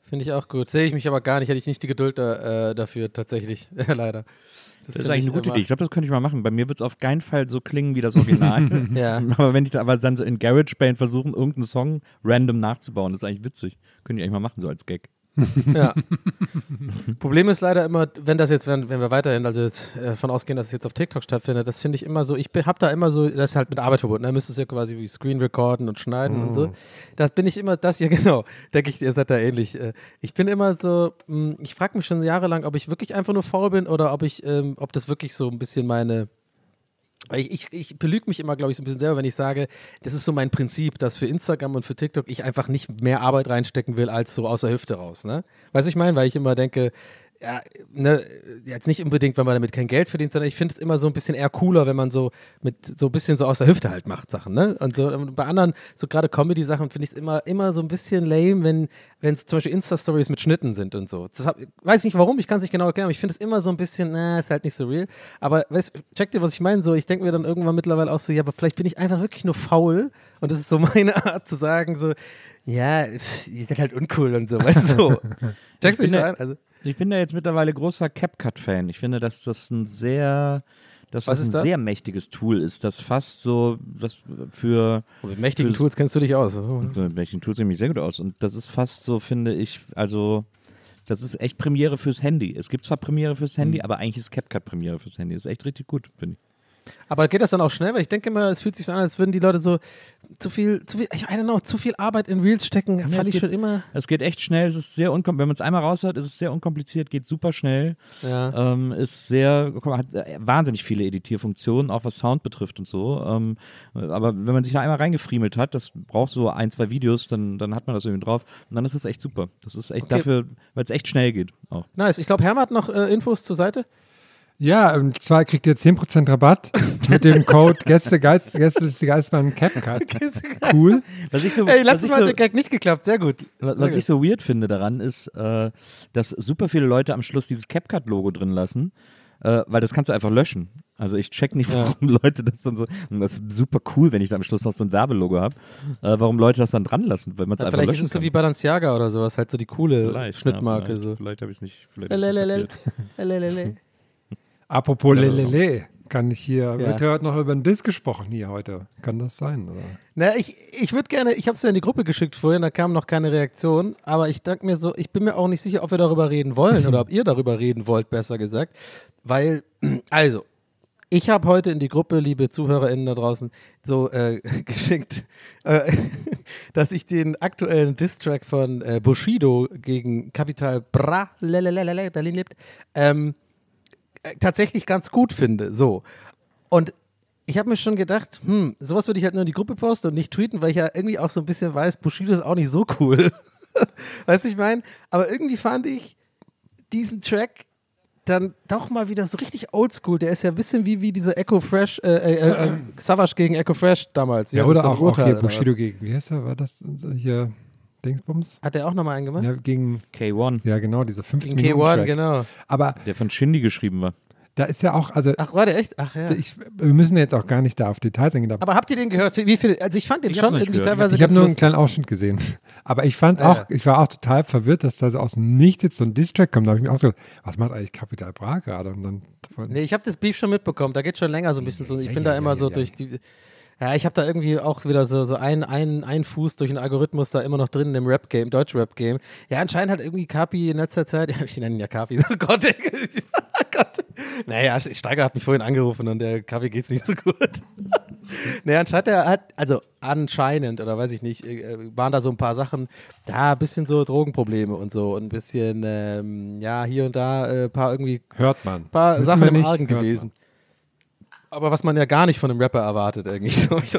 Finde ich auch gut. Sehe ich mich aber gar nicht, hätte ich nicht die Geduld da, äh, dafür tatsächlich, (laughs) leider. Das ist finde eigentlich ich eine gute immer- Idee. Ich glaube, das könnte ich mal machen. Bei mir wird es auf keinen Fall so klingen wie das Original. (laughs) Ja. (laughs) Aber wenn ich da aber dann so in GarageBand versuchen, irgendeinen Song random nachzubauen, das ist eigentlich witzig. Könnte ich eigentlich mal machen, so als Gag. Ja. (laughs) Problem ist leider immer, wenn das jetzt, wenn, wenn wir weiterhin, also jetzt äh, von ausgehen, dass es jetzt auf TikTok stattfindet, das finde ich immer so, ich habe da immer so, das ist halt mit Arbeit verbunden, da müsstest du ja quasi wie Screen recorden und schneiden und so. Das bin ich immer, das hier (laughs) genau, denke ich, ihr seid da ähnlich. Äh, Ich bin immer so, mh, ich frage mich schon jahrelang, ob ich wirklich einfach nur faul bin oder ob ich, ähm, ob das wirklich so ein bisschen meine, ich, ich, ich belüge mich immer, glaube ich, so ein bisschen selber, wenn ich sage, das ist so mein Prinzip, dass für Instagram und für TikTok ich einfach nicht mehr Arbeit reinstecken will, als so aus der Hüfte raus. Ne? Weißt du, ich meine, weil ich immer denke, ja, ne, jetzt nicht unbedingt, wenn man damit kein Geld verdient, sondern ich finde es immer so ein bisschen eher cooler, wenn man so mit so ein bisschen so aus der Hüfte halt macht Sachen, ne? Und so und bei anderen, so gerade Comedy-Sachen, finde ich es immer, immer so ein bisschen lame, wenn wenn es zum Beispiel Insta-Stories mit Schnitten sind und so. Hab, weiß nicht warum, ich kann es nicht genau erklären, aber ich finde es immer so ein bisschen, na, ist halt nicht so real. Aber weißt, check dir, was ich meine? So, ich denke mir dann irgendwann mittlerweile auch so, ja, aber vielleicht bin ich einfach wirklich nur faul und das ist so (laughs) meine Art zu sagen, so, ja, pff, ihr seid halt uncool und so, weißt du so. (laughs) Checkst du mich da- ein? Also, Ich bin da jetzt mittlerweile großer CapCut-Fan. Ich finde, dass das ein sehr, dass Was das ein das? sehr mächtiges Tool ist, das fast so, das für mit mächtigen für- Tools kennst du dich aus. Oh. So, mit welchen Tools nämlich sehr gut aus. Und das ist fast so, finde ich, also das ist echt Premiere fürs Handy. Es gibt zwar Premiere fürs Handy, Mhm. aber eigentlich ist CapCut Premiere fürs Handy. Das ist echt richtig gut, finde ich. Aber geht das dann auch schnell? Weil ich denke immer, es fühlt sich so an, als würden die Leute so zu viel, zu viel, ich don't know, zu viel Arbeit in Reels stecken. es fand ich geht- schon immer. Es geht echt schnell, es ist sehr unkompliziert. Wenn man es einmal raus hat, ist es sehr unkompliziert, geht super schnell. Ja. Ähm, ist sehr, guck mal, hat äh, wahnsinnig viele Editierfunktionen, auch was Sound betrifft und so. Ähm, aber wenn man sich da einmal reingefriemelt hat, das braucht so ein, zwei Videos, dann, dann hat man das irgendwie drauf. Und dann ist es echt super. Das ist echt Okay. dafür, weil es echt schnell geht. Auch. Nice. Ich glaube, Hermann hat noch äh, Infos zur Seite. Ja, und zwar kriegt ihr 10% Rabatt mit dem Code (laughs) Gäste, Geist, Gäste ist die Geistmann CapCut. Cool. Was ich so, Ey, letztes Mal hat so, der Gag nicht geklappt. Sehr gut. Was, was ich so weird finde daran ist, äh, dass super viele Leute am Schluss dieses CapCut-Logo drin lassen. äh, weil das kannst du einfach löschen. Also ich check nicht, warum Leute das dann so, das ist super cool, wenn ich da am Schluss noch so ein Werbelogo habe, äh, warum Leute das dann dran lassen, weil man es Ja, einfach vielleicht löschen ist es so wie Balenciaga oder sowas, halt so die coole Vielleicht, Schnittmarke. ja, so. vielleicht, vielleicht habe ich es nicht. vielleicht Apropos Lelele, kann ich hier, Ja. wird heute noch über den Disk gesprochen hier heute? Kann das sein, oder? Na, ich, ich würde gerne, ich habe es ja in die Gruppe geschickt vorhin, da kam noch keine Reaktion, aber ich denke mir so, ich bin mir auch nicht sicher, ob wir darüber reden wollen oder ob ihr darüber reden wollt, besser gesagt. Weil, (clears throat) also, ich habe heute in die Gruppe, liebe ZuhörerInnen da draußen, so äh, (laughs) geschickt, äh, (laughs) dass ich den aktuellen Distrack von äh, Bushido gegen Capital Bra, Berlin lebt, ähm, äh, tatsächlich ganz gut finde. So. Und ich habe mir schon gedacht, hm, sowas würde ich halt nur in die Gruppe posten und nicht tweeten, weil ich ja irgendwie auch so ein bisschen weiß, Bushido ist auch nicht so cool. (laughs) weißt du, ich meine? Aber irgendwie fand ich diesen Track dann doch mal wieder so richtig oldschool. Der ist ja ein bisschen wie, wie diese Echo Fresh, äh, äh, äh, äh, Savage gegen Echo Fresh damals. Wie Ja, oder auch, auch Urteil hier oder was? Bushido gegen, wie heißt er, war das äh, hier Dingsbums? Hat der auch nochmal einen gemacht? Ja, gegen, K1, ja genau, dieser 15 Gegen Minuten K1, Track. genau. Aber der von Shindy geschrieben war. da ist ja auch, also Ach, war der echt? Ach ja. ich, wir müssen jetzt auch gar nicht da auf Details eingehen. Aber habt ihr den gehört? Wie viel? Also ich fand den Ich schon irgendwie gehört. teilweise ich habe nur einen kleinen Ausschnitt gesehen. (laughs) Aber ich fand Ja, auch, ja. ich war auch total verwirrt, dass da so aus dem Nichts jetzt so ein Distrack kommt. Da habe ich mir auch so gedacht, was macht eigentlich Capital Bra gerade? Und dann Nee, ich habe das Beef schon mitbekommen. Da geht schon länger so ein bisschen so. Ich Ja, bin ja, da immer ja, so ja. durch die. Ja, ich habe da irgendwie auch wieder so, so ein, ein, ein Fuß durch den Algorithmus da immer noch drin im Rap-Game, Deutsch-Rap-Game. Ja, anscheinend hat irgendwie Kapi in letzter Zeit, ja, (laughs) ich nenne ihn ja Kapi, (laughs) oh Gott, ey, (laughs) oh Gott. Naja, Steiger hat mich vorhin angerufen und der Kapi geht's nicht so gut. naja, anscheinend er hat, also anscheinend, oder weiß ich nicht, äh, waren da so ein paar Sachen, da ein bisschen so Drogenprobleme und so und ein bisschen, ähm, ja, hier und da ein äh, paar irgendwie hört man. paar Wissen Sachen im Argen gewesen. Aber was man ja gar nicht von einem Rapper erwartet, irgendwie (laughs) so. Ich,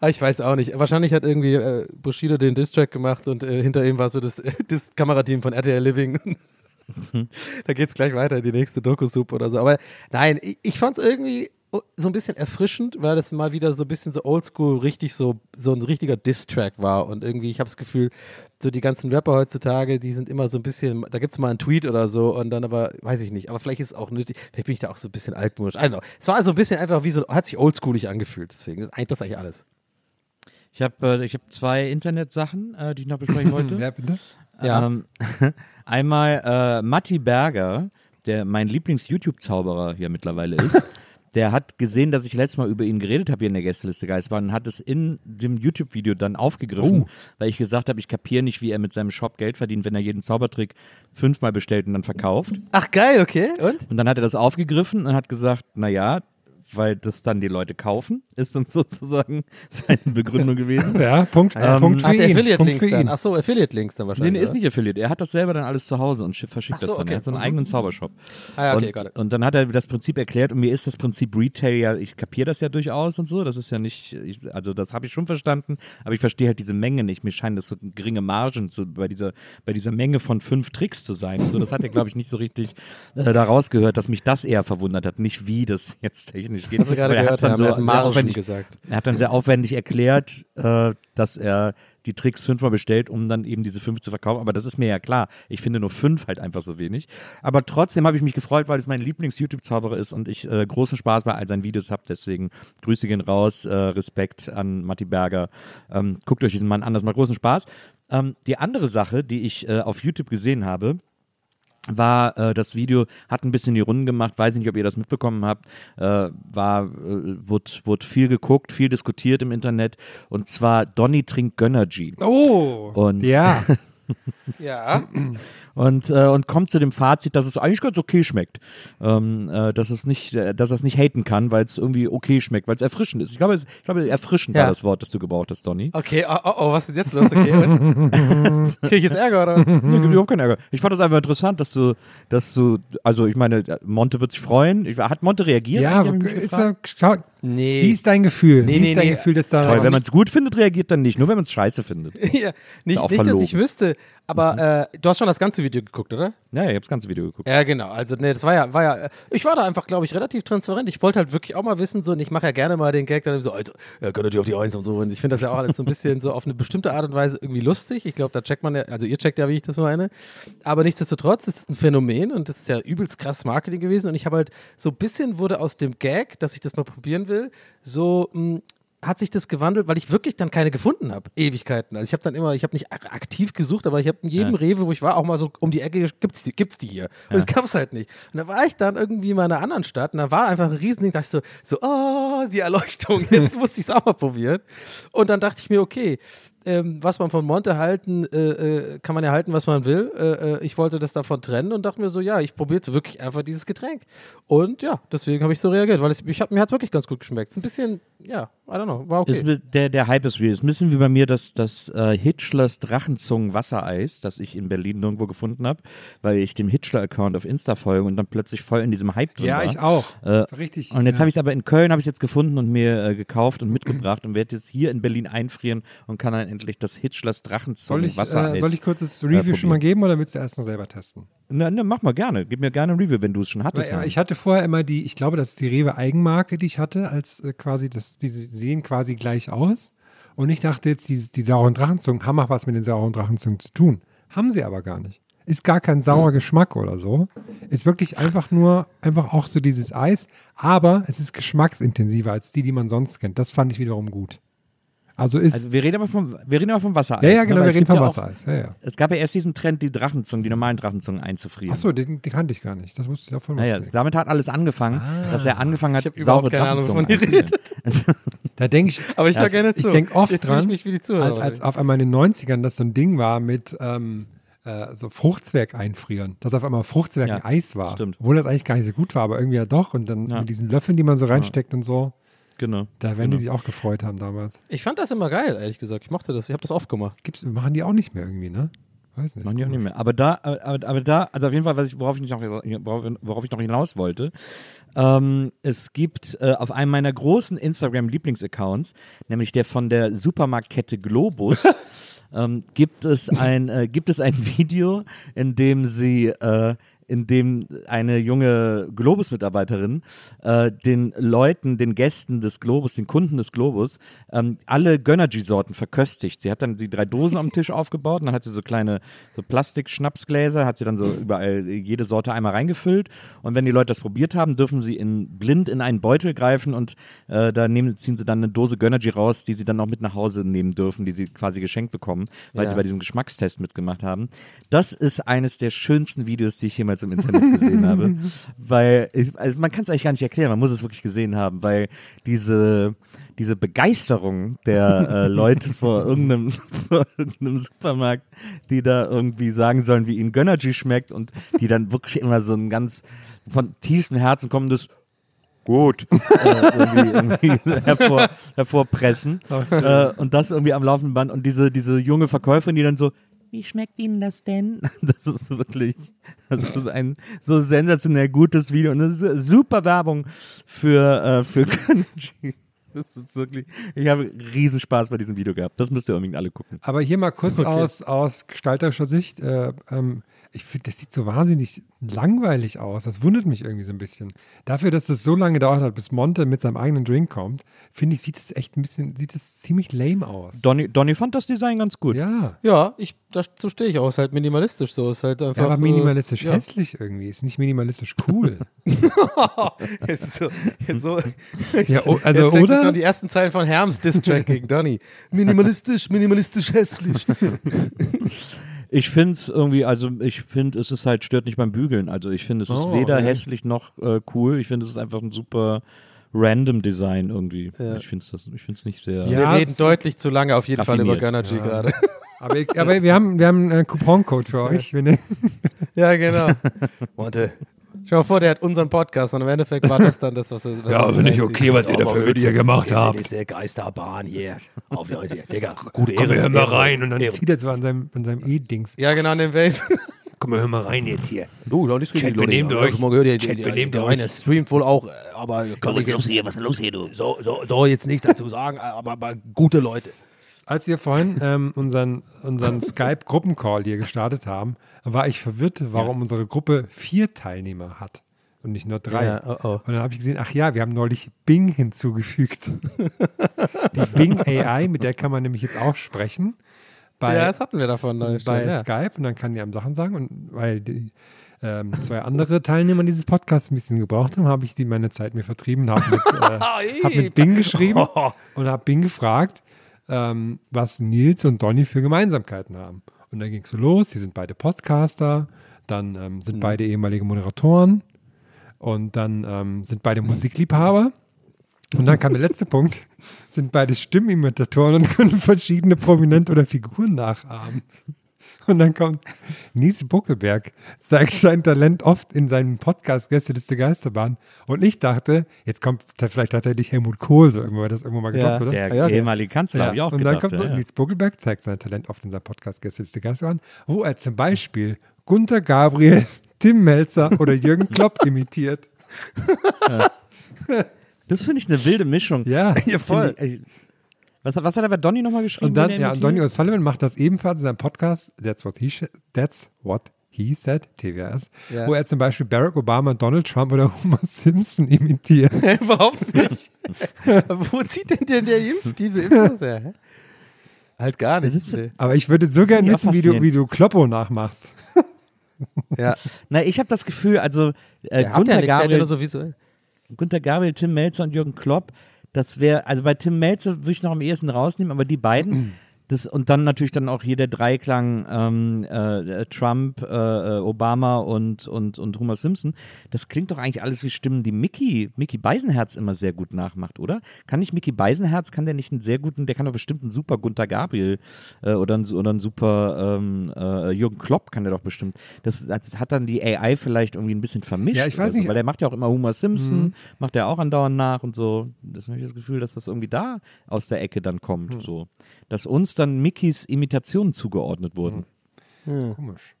Ah, ich weiß auch nicht. Wahrscheinlich hat irgendwie äh, Bushido den Distrack gemacht und äh, hinter ihm war so das, (laughs) das Kamerateam von RTL Living. (laughs) da geht's gleich weiter in die nächste Doku-Soup oder so. Aber nein, ich, ich fand's irgendwie so ein bisschen erfrischend, weil das mal wieder so ein bisschen so oldschool, richtig so, so ein richtiger Diss-Track war. Und irgendwie, ich habe das Gefühl, so die ganzen Rapper heutzutage, die sind immer so ein bisschen, da gibt es mal einen Tweet oder so und dann aber, weiß ich nicht, aber vielleicht ist es auch nötig, vielleicht bin ich da auch so ein bisschen altmodisch. I don't know. Es war so ein bisschen einfach wie so, hat sich oldschoolig angefühlt, deswegen ist eigentlich das eigentlich alles. Ich habe äh, ich hab zwei Internetsachen, äh, die ich noch besprechen wollte. (laughs) Wer bitte? Ja. Ähm, (laughs) einmal äh, Matti Berger, der mein Lieblings-YouTube-Zauberer hier mittlerweile ist. (laughs) Der hat gesehen, dass ich letztes Mal über ihn geredet habe hier in der Gästeliste Geistbahn und hat es in dem YouTube-Video dann aufgegriffen, weil ich gesagt habe, ich kapiere nicht, wie er mit seinem Shop Geld verdient, wenn er jeden Zaubertrick fünfmal bestellt und dann verkauft. Ach geil, okay. Und? Und dann hat er das aufgegriffen und hat gesagt, naja, weil das dann die Leute kaufen, ist dann (laughs) sozusagen seine Begründung gewesen. Ja, Punkt, Ähm, Punkt für Hat ihn. Affiliate-Links Punkt für dann? ihn. Ach so, Affiliate-Links dann Nee, wahrscheinlich. nee, ist oder? nicht Affiliate. Er hat das selber dann alles zu Hause und schi- verschickt so, das dann. okay. Er hat so einen eigenen Zaubershop. Ah ja, okay, und, und dann hat er das Prinzip erklärt und mir ist das Prinzip Retail ja, ich kapiere das ja durchaus und so, das ist ja nicht, ich, also das habe ich schon verstanden, aber ich verstehe halt diese Menge nicht. Mir scheinen das so geringe Margen zu, bei, dieser, bei dieser Menge von fünf Tricks zu sein und so. Das hat er, glaube ich, nicht so richtig äh, da rausgehört, dass mich das eher verwundert hat, nicht wie das jetzt technisch geht. Hast du gerade er gehört, dann ja, er hat Margen gesagt. er hat dann sehr aufwendig erklärt, äh, dass er die Tricks fünfmal bestellt, um dann eben diese fünf zu verkaufen. Aber das ist mir ja klar. Ich finde nur fünf halt einfach so wenig. Aber trotzdem habe ich mich gefreut, weil es mein Lieblings-YouTube-Zauberer ist und ich äh, großen Spaß bei all seinen Videos habe. Deswegen Grüße gehen raus, äh, Respekt an Matti Berger. Ähm, guckt euch diesen Mann an, das macht großen Spaß. Ähm, die andere Sache, die ich äh, auf YouTube gesehen habe, war äh, das Video, hat ein bisschen die Runden gemacht, weiß nicht, ob ihr das mitbekommen habt, äh, war, äh, wurde, wurde viel geguckt, viel diskutiert im Internet und zwar Donny trinkt Gönnergy. Oh, Und, ja. (laughs) Ja. (clears throat) und, äh, und kommt zu dem Fazit, dass es eigentlich ganz okay schmeckt. Ähm, äh, dass es nicht, äh, dass er es nicht haten kann, weil es irgendwie okay schmeckt, weil es erfrischend ist. Ich glaube, es, ich glaube erfrischend Ja. war das Wort, das du gebraucht hast, Donny. Okay, oh, oh, oh, was ist denn jetzt los? Okay, und? (laughs) Krieg ich jetzt Ärger oder was? Nee, gibt überhaupt keinen Ärger. Ich fand das einfach interessant, dass du, dass du, also ich meine, Monte wird sich freuen. Ich, hat Monte reagiert? Ja, ist er, schau, Nee. wie ist dein Gefühl? Nee, wie nee, ist dein nee. Gefühl, dass da Toll, wenn man es gut findet, reagiert dann nicht, nur wenn man es scheiße findet. (laughs) ja, nicht, nicht dass ich wüsste. Aber äh, du hast schon das ganze Video geguckt, oder? Ja, ich habe das ganze Video geguckt. Ja, genau. Also, nee, das war ja, war ja, äh, ich war da einfach, glaube ich, relativ transparent. Ich wollte halt wirklich auch mal wissen, so, und ich mache ja gerne mal den Gag dann so, also, ja, gönnt ihr auf die Eins und so. Und ich finde das ja auch alles so ein bisschen so auf eine bestimmte Art und Weise irgendwie lustig. Ich glaube, da checkt man ja, also ihr checkt ja, wie ich das meine. Aber nichtsdestotrotz ist es ein Phänomen und das ist ja übelst krass Marketing gewesen. Und ich habe halt so ein bisschen wurde aus dem Gag, dass ich das mal probieren will, so, mh, hat sich das gewandelt, weil ich wirklich dann keine gefunden habe. Ewigkeiten. Also ich habe dann immer, ich habe nicht ak- aktiv gesucht, aber ich habe in jedem Ja. Rewe, wo ich war, auch mal so um die Ecke, gibt's die, gibt's die hier? Und es gab's halt nicht. Und da war ich dann irgendwie mal in einer anderen Stadt und da war einfach ein Riesending, da dachte ich so, so, oh, die Erleuchtung, (laughs) jetzt musste ich es auch mal probieren. Und dann dachte ich mir, okay, ähm, was man von Monte halten, äh, äh, kann man ja halten, was man will. Äh, äh, ich wollte das davon trennen und dachte mir so, ja, ich probiere jetzt wirklich einfach dieses Getränk. Und ja, deswegen habe ich so reagiert, weil es, ich hab, mir hat es wirklich ganz gut geschmeckt. Es ist ein bisschen, ja, I don't know, war okay. Ist der, der Hype ist real. Ist ein bisschen wie bei mir das, das äh, Hitchlers Drachenzungen-Wassereis, das ich in Berlin nirgendwo gefunden habe, weil ich dem Hitchler-Account auf Insta folge und dann plötzlich voll in diesem Hype drin Ja, war. ich auch. Äh, richtig, und jetzt ja. habe ich es aber in Köln habe ich jetzt gefunden und mir äh, gekauft und mitgebracht und werde jetzt hier in Berlin einfrieren und kann dann endlich das Hitchlers Soll ich, Drachenzungen-Wassereis. äh, soll ich kurz das Review schon mal geben oder willst du erst noch selber testen? Na, ne, mach mal gerne. Gib mir gerne ein Review, wenn du es schon hattest. Weil, äh, ich hatte vorher immer die, ich glaube, das ist die Rewe Eigenmarke, die ich hatte, als äh, quasi, das, die sehen quasi gleich aus. Und ich dachte jetzt, die, die sauren Drachenzungen haben auch was mit den sauren Drachenzungen zu tun. Haben sie aber gar nicht. Ist gar kein saurer Geschmack oder so. Ist wirklich einfach nur, einfach auch so dieses Eis. Aber es ist geschmacksintensiver als die, die man sonst kennt. Das fand ich wiederum gut. Also ist. also wir reden aber vom, wir reden aber vom Wassereis. ja, ja, ne? genau, Weil wir es reden vom ja auch- Wassereis. Ja, ja. Es gab ja erst diesen Trend, die Drachenzungen, die normalen Drachenzungen einzufrieren. Achso, den, den kannte ich gar nicht. Das wusste ich davon. Naja, wusste ich. damit hat alles angefangen, dass er angefangen hat, Ich saure überhaupt keine Ahnung, Drachenzungen wovon ihr einzufrieren. Da denke ich, (laughs) aber ich höre Also, gerne ich zu. denke oft Jetzt ich dran, mich wie die Zuhörer. als, als auf einmal in den 90ern das so ein Ding war mit ähm, äh, so Fruchtzwerg einfrieren. Dass auf einmal Fruchtzwerg Ja, ein Eis war. stimmt. Obwohl das eigentlich gar nicht so gut war, aber irgendwie ja doch. Und dann Ja. mit diesen Löffeln, die man so reinsteckt und so, Genau. da werden die sich auch gefreut haben damals. ich fand das immer geil, ehrlich gesagt. Ich mochte das. Ich habe das oft gemacht. Gibt's, machen die auch nicht mehr irgendwie, ne? Weiß nicht. Machen die auch nicht mehr. Aber da, aber, aber da, also auf jeden Fall, was ich, worauf, ich noch, worauf, worauf ich noch hinaus wollte, ähm, es gibt äh, auf einem meiner großen Instagram-Lieblingsaccounts, nämlich der von der Supermarktkette Globus, (laughs) ähm, gibt, es ein, äh, gibt es ein Video, in dem sie äh, in dem eine junge Globus-Mitarbeiterin äh, den Leuten, den Gästen des Globus, den Kunden des Globus, ähm, alle Gönnergy-Sorten verköstigt. Sie hat dann die drei Dosen am Tisch aufgebaut und dann hat sie so kleine so Plastik-Schnapsgläser, hat sie dann so überall jede Sorte einmal reingefüllt und wenn die Leute das probiert haben, dürfen sie in, blind in einen Beutel greifen und äh, da nehmen, ziehen sie dann eine Dose Gönnergy raus, die sie dann noch mit nach Hause nehmen dürfen, die sie quasi geschenkt bekommen, weil Ja. sie bei diesem Geschmackstest mitgemacht haben. Das ist eines der schönsten Videos, die ich jemals im Internet gesehen habe. (laughs) Weil, ich, also man kann es eigentlich gar nicht erklären, man muss es wirklich gesehen haben, weil diese, diese Begeisterung der äh, (laughs) Leute vor irgendeinem, (laughs) vor irgendeinem Supermarkt, die da irgendwie sagen sollen, wie ihnen Gönnergy schmeckt und die dann wirklich immer so ein ganz von tiefstem Herzen kommendes gut äh, irgendwie, irgendwie hervor, hervorpressen. Äh, und das irgendwie am laufenden Band. Und diese, diese junge Verkäuferin, die dann so wie schmeckt Ihnen das denn? (laughs) Das ist wirklich, das ist ein so sensationell gutes Video und das ist super Werbung für, äh, für (laughs) Gönnergy. Das ist wirklich, ich habe riesen Spaß bei diesem Video gehabt. Das müsst ihr unbedingt alle gucken. Aber hier mal kurz Okay. aus, aus gestalterischer Sicht. Äh, ähm, ich finde, das sieht so wahnsinnig langweilig aus. Das wundert mich irgendwie so ein bisschen. Dafür, dass das so lange gedauert hat, bis Monte mit seinem eigenen Drink kommt, finde ich, sieht es echt ein bisschen, sieht es ziemlich lame aus. Donny, Donny fand das Design ganz gut. Ja. Ja, ich, dazu stehe ich auch. Ist halt minimalistisch so. Ist halt einfach. Ja, aber minimalistisch äh, ja. hässlich irgendwie. Ist nicht minimalistisch cool. (laughs) (laughs) Ist so, jetzt so, Ja, o- also, jetzt fängt oder? jetzt die ersten Zeilen von Herms Distrack gegen Donny. Minimalistisch, minimalistisch hässlich. (laughs) Ich finde es irgendwie, also ich finde, es ist halt, stört nicht beim Bügeln. Also ich finde, es ist Oh, weder okay. hässlich noch äh, cool. Ich finde, es ist einfach ein super random Design irgendwie. Ja. Ich finde es ich find's nicht sehr. Ja, Wir reden deutlich zu lange auf jeden Fall über Raffiniert. Gönnergy Ja. gerade. (laughs) aber, ich, aber wir haben, wir haben einen Couponcode für euch. (laughs) Ja, genau. (laughs) Warte. Schau mal vor, der hat unseren Podcast und im Endeffekt war das dann das, was er. Was Ja, finde ich okay, was ihr da für Witze gemacht habt. Diese Geisterbahn hier. Auf der Digga, gute Komm, wir hören mal rein und dann zieht er so an seinem, an seinem E-Dings. Ja, genau, an dem Wave. (laughs) Komm, wir hören mal rein jetzt hier. Du, noch nicht Chat, benehmt euch. Schon mal gehört, der, Chat, der, benehmt der euch. streamt wohl auch, äh, aber kann ich jetzt hier? Was ist los hier, du? so, so, so jetzt nicht dazu sagen, aber, aber gute Leute. Als wir vorhin ähm, unseren, unseren (laughs) Skype-Gruppencall hier gestartet haben, war ich verwirrt, warum unsere Gruppe vier Teilnehmer hat und nicht nur drei. Ja, oh, oh. Und dann habe ich gesehen, ach ja, wir haben neulich Bing hinzugefügt. (laughs) Die Bing AI, mit der kann man nämlich jetzt auch sprechen. Bei, ja, das hatten wir davon neulich. bei ja. Skype und dann kann die einem Sachen sagen und weil die ähm, zwei andere Teilnehmer dieses Podcasts ein bisschen gebraucht haben, habe ich die meine Zeit mir vertrieben, habe mit, (laughs) äh, hab mit Bing geschrieben und habe Bing gefragt, ähm, was Nils und Donny für Gemeinsamkeiten haben. Und dann ging es so los, die sind beide Podcaster, dann ähm, sind beide ehemalige Moderatoren und dann ähm, sind beide Musikliebhaber. Und dann kam der letzte (laughs) Punkt, sind beide Stimmimitatoren und können verschiedene Prominente oder Figuren nachahmen. Und dann kommt Nils Buckelberg, zeigt sein Talent oft in seinem Podcast Gästeliste Geisterbahn. Und ich dachte, jetzt kommt da vielleicht tatsächlich Helmut Kohl, so irgendwo, das irgendwo mal Ja. gedacht, oder? Der Ja, okay. ehemalige Kanzler, habe ich auch und gedacht. dann kommt so, ja, ja. Nils Buckelberg zeigt sein Talent oft in seinem Podcast Gästeliste Geisterbahn, wo er zum Beispiel Gunter Gabriel, Tim Melzer oder Jürgen Klopp (laughs) imitiert. Das finde ich eine wilde Mischung. Ja, Das ja, finde Ich, was, was hat er bei Donny nochmal geschrieben? Und dann, ja? Donny O'Sullivan macht das ebenfalls in seinem Podcast That's What He, sh- That's what he Said, TWS, Ja. wo er zum Beispiel Barack Obama, Donald Trump oder (laughs) Homer Simpson imitiert. (laughs) Überhaupt nicht. (laughs) Wo zieht denn der, der Impf, diese Infos her? hä? Halt gar nicht. Aber ich würde so gerne wissen, wie du, wie du Kloppo nachmachst. Ja, Na, ich habe das Gefühl, also äh, Gunter, ja Gabriel, nur so visuell. Gunter Gabriel, Tim Melzer und Jürgen Klopp, das wäre, also bei Tim Melzer würde ich noch am ehesten rausnehmen, aber die beiden, (clears throat) das, und dann natürlich dann auch hier der Dreiklang ähm, äh, Trump, äh, äh, Obama und, und, und Homer Simpson, das klingt doch eigentlich alles wie Stimmen, die Mickey, Mickey Beisenherz immer sehr gut nachmacht, oder? Kann nicht Mickey Beisenherz, kann der nicht einen sehr guten, der kann doch bestimmt einen super Gunter Gabriel äh, oder, einen, oder einen super ähm, äh, Jürgen Klopp kann der doch bestimmt. Das, das hat dann die AI vielleicht irgendwie ein bisschen vermischt. Ja, ich weiß so, nicht. Weil der macht ja auch immer Homer Simpson, macht er auch andauernd nach und so. Das habe ich das Gefühl, dass das irgendwie da aus der Ecke dann kommt. So. Dass uns dann Mickys Imitationen zugeordnet wurden. Komisch.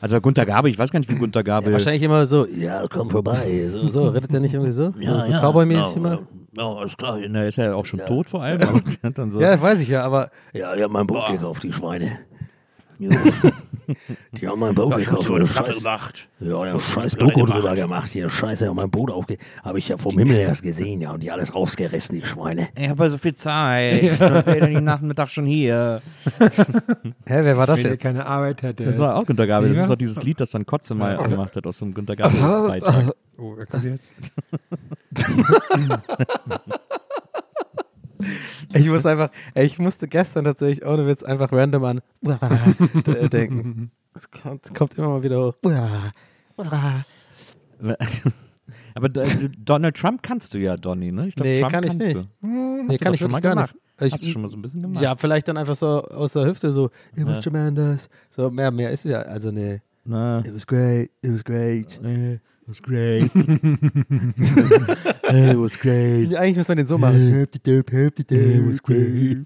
Also Gunter Gabriel, ich weiß gar nicht, wie Gunter Ja, Gabriel. wahrscheinlich immer so, ja, komm vorbei. So, so redet der nicht irgendwie so? Ja, so Cowboy-mäßig immer? Ja, ist klar. Na, ist ja auch schon tot vor allem. so, Ja, weiß ich ja, aber Ja, die haben mein Boot gekauft, die Schweine. Ja. Die haben mein Boot ich hab gekauft. so eine Platte Scheiß- gemacht. Ja, der scheiß Doku gemacht. drüber gemacht. Hier, Scheiße, mein Boot aufge... Habe ich ja vom Himmel erst gesehen, ja. Und die alles rausgerissen, die Schweine. Ich habe ja so viel Zeit. Sonst wäre ich den Nachmittag schon hier. (laughs) hä, wer war das Wenn jetzt? keine Arbeit hätte. Das war auch Gunter Gabriel. Das Ja. ist doch dieses Lied, das dann Kotze mal gemacht hat aus so einem Gunter Gabriel-Beitrag. (laughs) oh, wer kommt jetzt? (laughs) Ich muss einfach, ich musste gestern tatsächlich ohne Witz einfach random an (laughs) denken. Es kommt, kommt immer mal wieder hoch. (laughs) Aber äh, Donald Trump kannst du ja, Donny, ne? Ich glaub, Nee, Trump kann ich nicht. Du. Nee, kann ich schon mal gar gemacht. nicht. Ich, Hast du schon mal so ein bisschen gemacht? ja, vielleicht dann einfach so aus der Hüfte so, it was Ja. tremendous. So, mehr, mehr ist ja, also nee. Na, It was great, it was great. it was great. It was great. Eigentlich muss man den so machen. Help the dope, help the dope, it was great.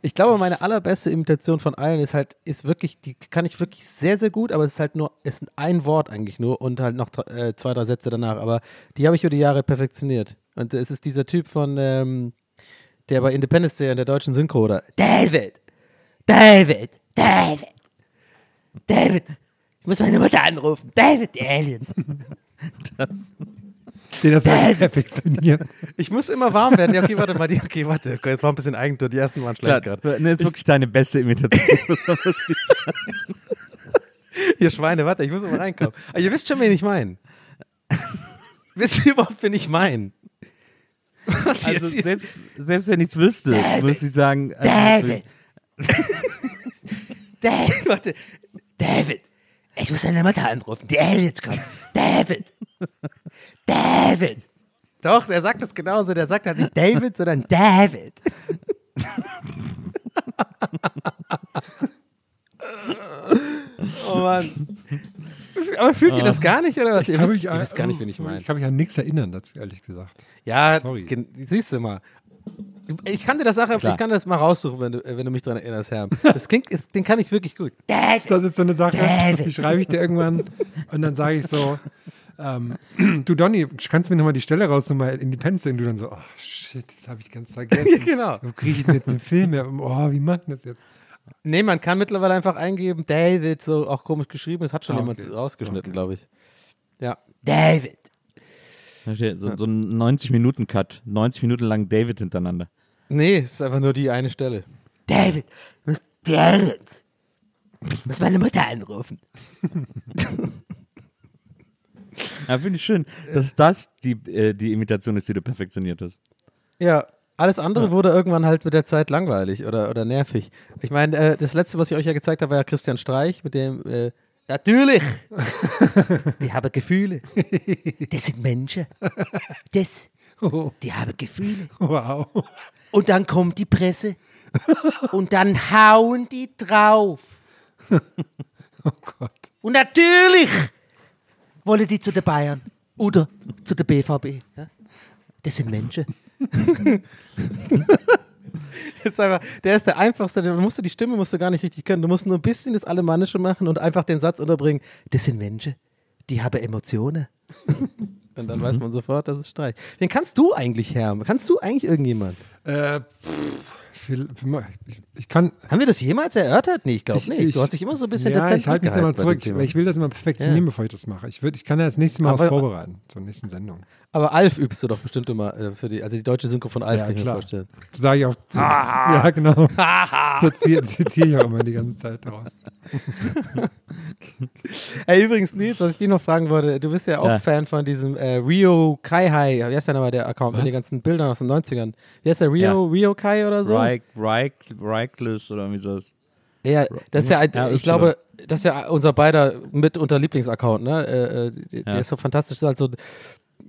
Ich glaube, meine allerbeste Imitation von allen ist halt, ist wirklich, die kann ich wirklich sehr, sehr gut, aber es ist halt nur, es ist ein Wort eigentlich nur und halt noch äh, zwei, drei Sätze danach. Aber die habe ich über die Jahre perfektioniert. Und es ist dieser Typ von, ähm, der bei Independence Day in der deutschen Synchro oder David, David, David, David, ich muss meine Mutter anrufen, David, die Aliens. (laughs) Den hast du halt perfektioniert. Ich muss immer warm werden. Ja, okay, warte mal. Die, okay, warte. Jetzt war ein bisschen Eigentor. Die ersten waren schlecht gerade. ne, ist wirklich deine beste Imitation. muss man wirklich sagen. (laughs) Ihr Schweine, warte, ich muss mal reinkommen. Aber ihr wisst schon, wen ich meine. (laughs) wisst ihr überhaupt, wen ich meine? Also selbst, selbst wenn ich es wüsste, müsste ich sagen. Also, David. David, warte. David, ich muss deine Mutter anrufen. Die Aliens kommen. David. David. Doch, der sagt das genauso. Der sagt halt nicht David, sondern David. oh Mann. Aber fühlt ihr das gar nicht, oder was? Ihr kann wisst, mich ihr wisst gar nicht, wen ich meine. Ich kann mich an nichts erinnern dazu, ehrlich gesagt. Ja, Sorry. siehst du mal. Ich kann dir das Sache, Klar. ich kann das mal raussuchen, wenn du, äh, wenn du mich daran erinnerst, Herr. (laughs) Das klingt, ist, den kann ich wirklich gut. Das ist so eine Sache, die schreibe ich dir irgendwann und dann sage ich so, Ähm, (clears throat) du, Donny, kannst du mir nochmal die Stelle rausnehmen, mal in die Pencil? Und du dann so, oh shit, das habe ich ganz vergessen. (laughs) genau. Wo kriege ich denn jetzt den Film her? Oh, wie macht das jetzt? Nee, man kann mittlerweile einfach eingeben, David, so auch komisch geschrieben. Das hat schon Ah, jemand okay. rausgeschnitten, Okay. glaube ich. Ja. David. So, so ein 90-Minuten-Cut. 90 Minuten lang David hintereinander. Nee, es ist einfach nur die eine Stelle. David, du musst David. Ich muss meine Mutter anrufen. Ja, finde ich schön, dass das die, äh, die Imitation ist, die du perfektioniert hast. Ja, alles andere wurde irgendwann halt mit der Zeit langweilig oder, oder nervig. Ich meine, äh, das letzte, was ich euch ja gezeigt habe, war ja Christian Streich mit dem äh, Natürlich! (laughs) die haben Gefühle. Das sind Menschen. Das, die haben Gefühle. Wow. Und dann kommt die Presse. Und dann hauen die drauf. (laughs) Oh Gott. Und natürlich wollen die zu den Bayern oder zu der BVB. Das sind Menschen. (laughs) Ist einfach, der ist der einfachste, da musst du die Stimme musst du gar nicht richtig können. Du musst nur ein bisschen das Alemannische machen und einfach den Satz unterbringen. Das sind Menschen, die haben Emotionen. Und dann weiß man sofort, dass es Streich. Wen kannst du eigentlich, Herr? Kannst du eigentlich irgendjemand? Äh, pff, ich, kann. Haben wir das jemals erörtert? Nee, ich glaube Ich- nicht. ich- du hast dich immer so ein bisschen Ja, dezent ich halte mich da mal zurück, ich will das immer perfektionieren, Ja. bevor ich das mache. Ich, würd, ich kann ja das nächste Mal Aber- was vorbereiten zur nächsten Sendung. Aber Alf übst du doch bestimmt immer äh, für die, also die deutsche Synchro von Alf, Ja, kann ich mir klar. vorstellen. Das sage ich auch. (laughs) Ja, genau. (laughs) Das zitiere ich auch immer die ganze Zeit daraus. (laughs) Ey, übrigens, Nils, was ich dir noch fragen wollte, du bist ja auch Ja. Fan von diesem äh, Rio Kai Hai, wie heißt der nochmal der Account mit Was? den ganzen Bildern aus den 90ern? Wie heißt der Rio, Rio Kai oder so? Reich, Reich, Reichless oder irgendwie sowas. Ja, das ist ja, ich glaube, das ist ja unser beider mit unter Lieblingsaccount, ne? Äh, äh, der Ja. ist so fantastisch, ist halt so,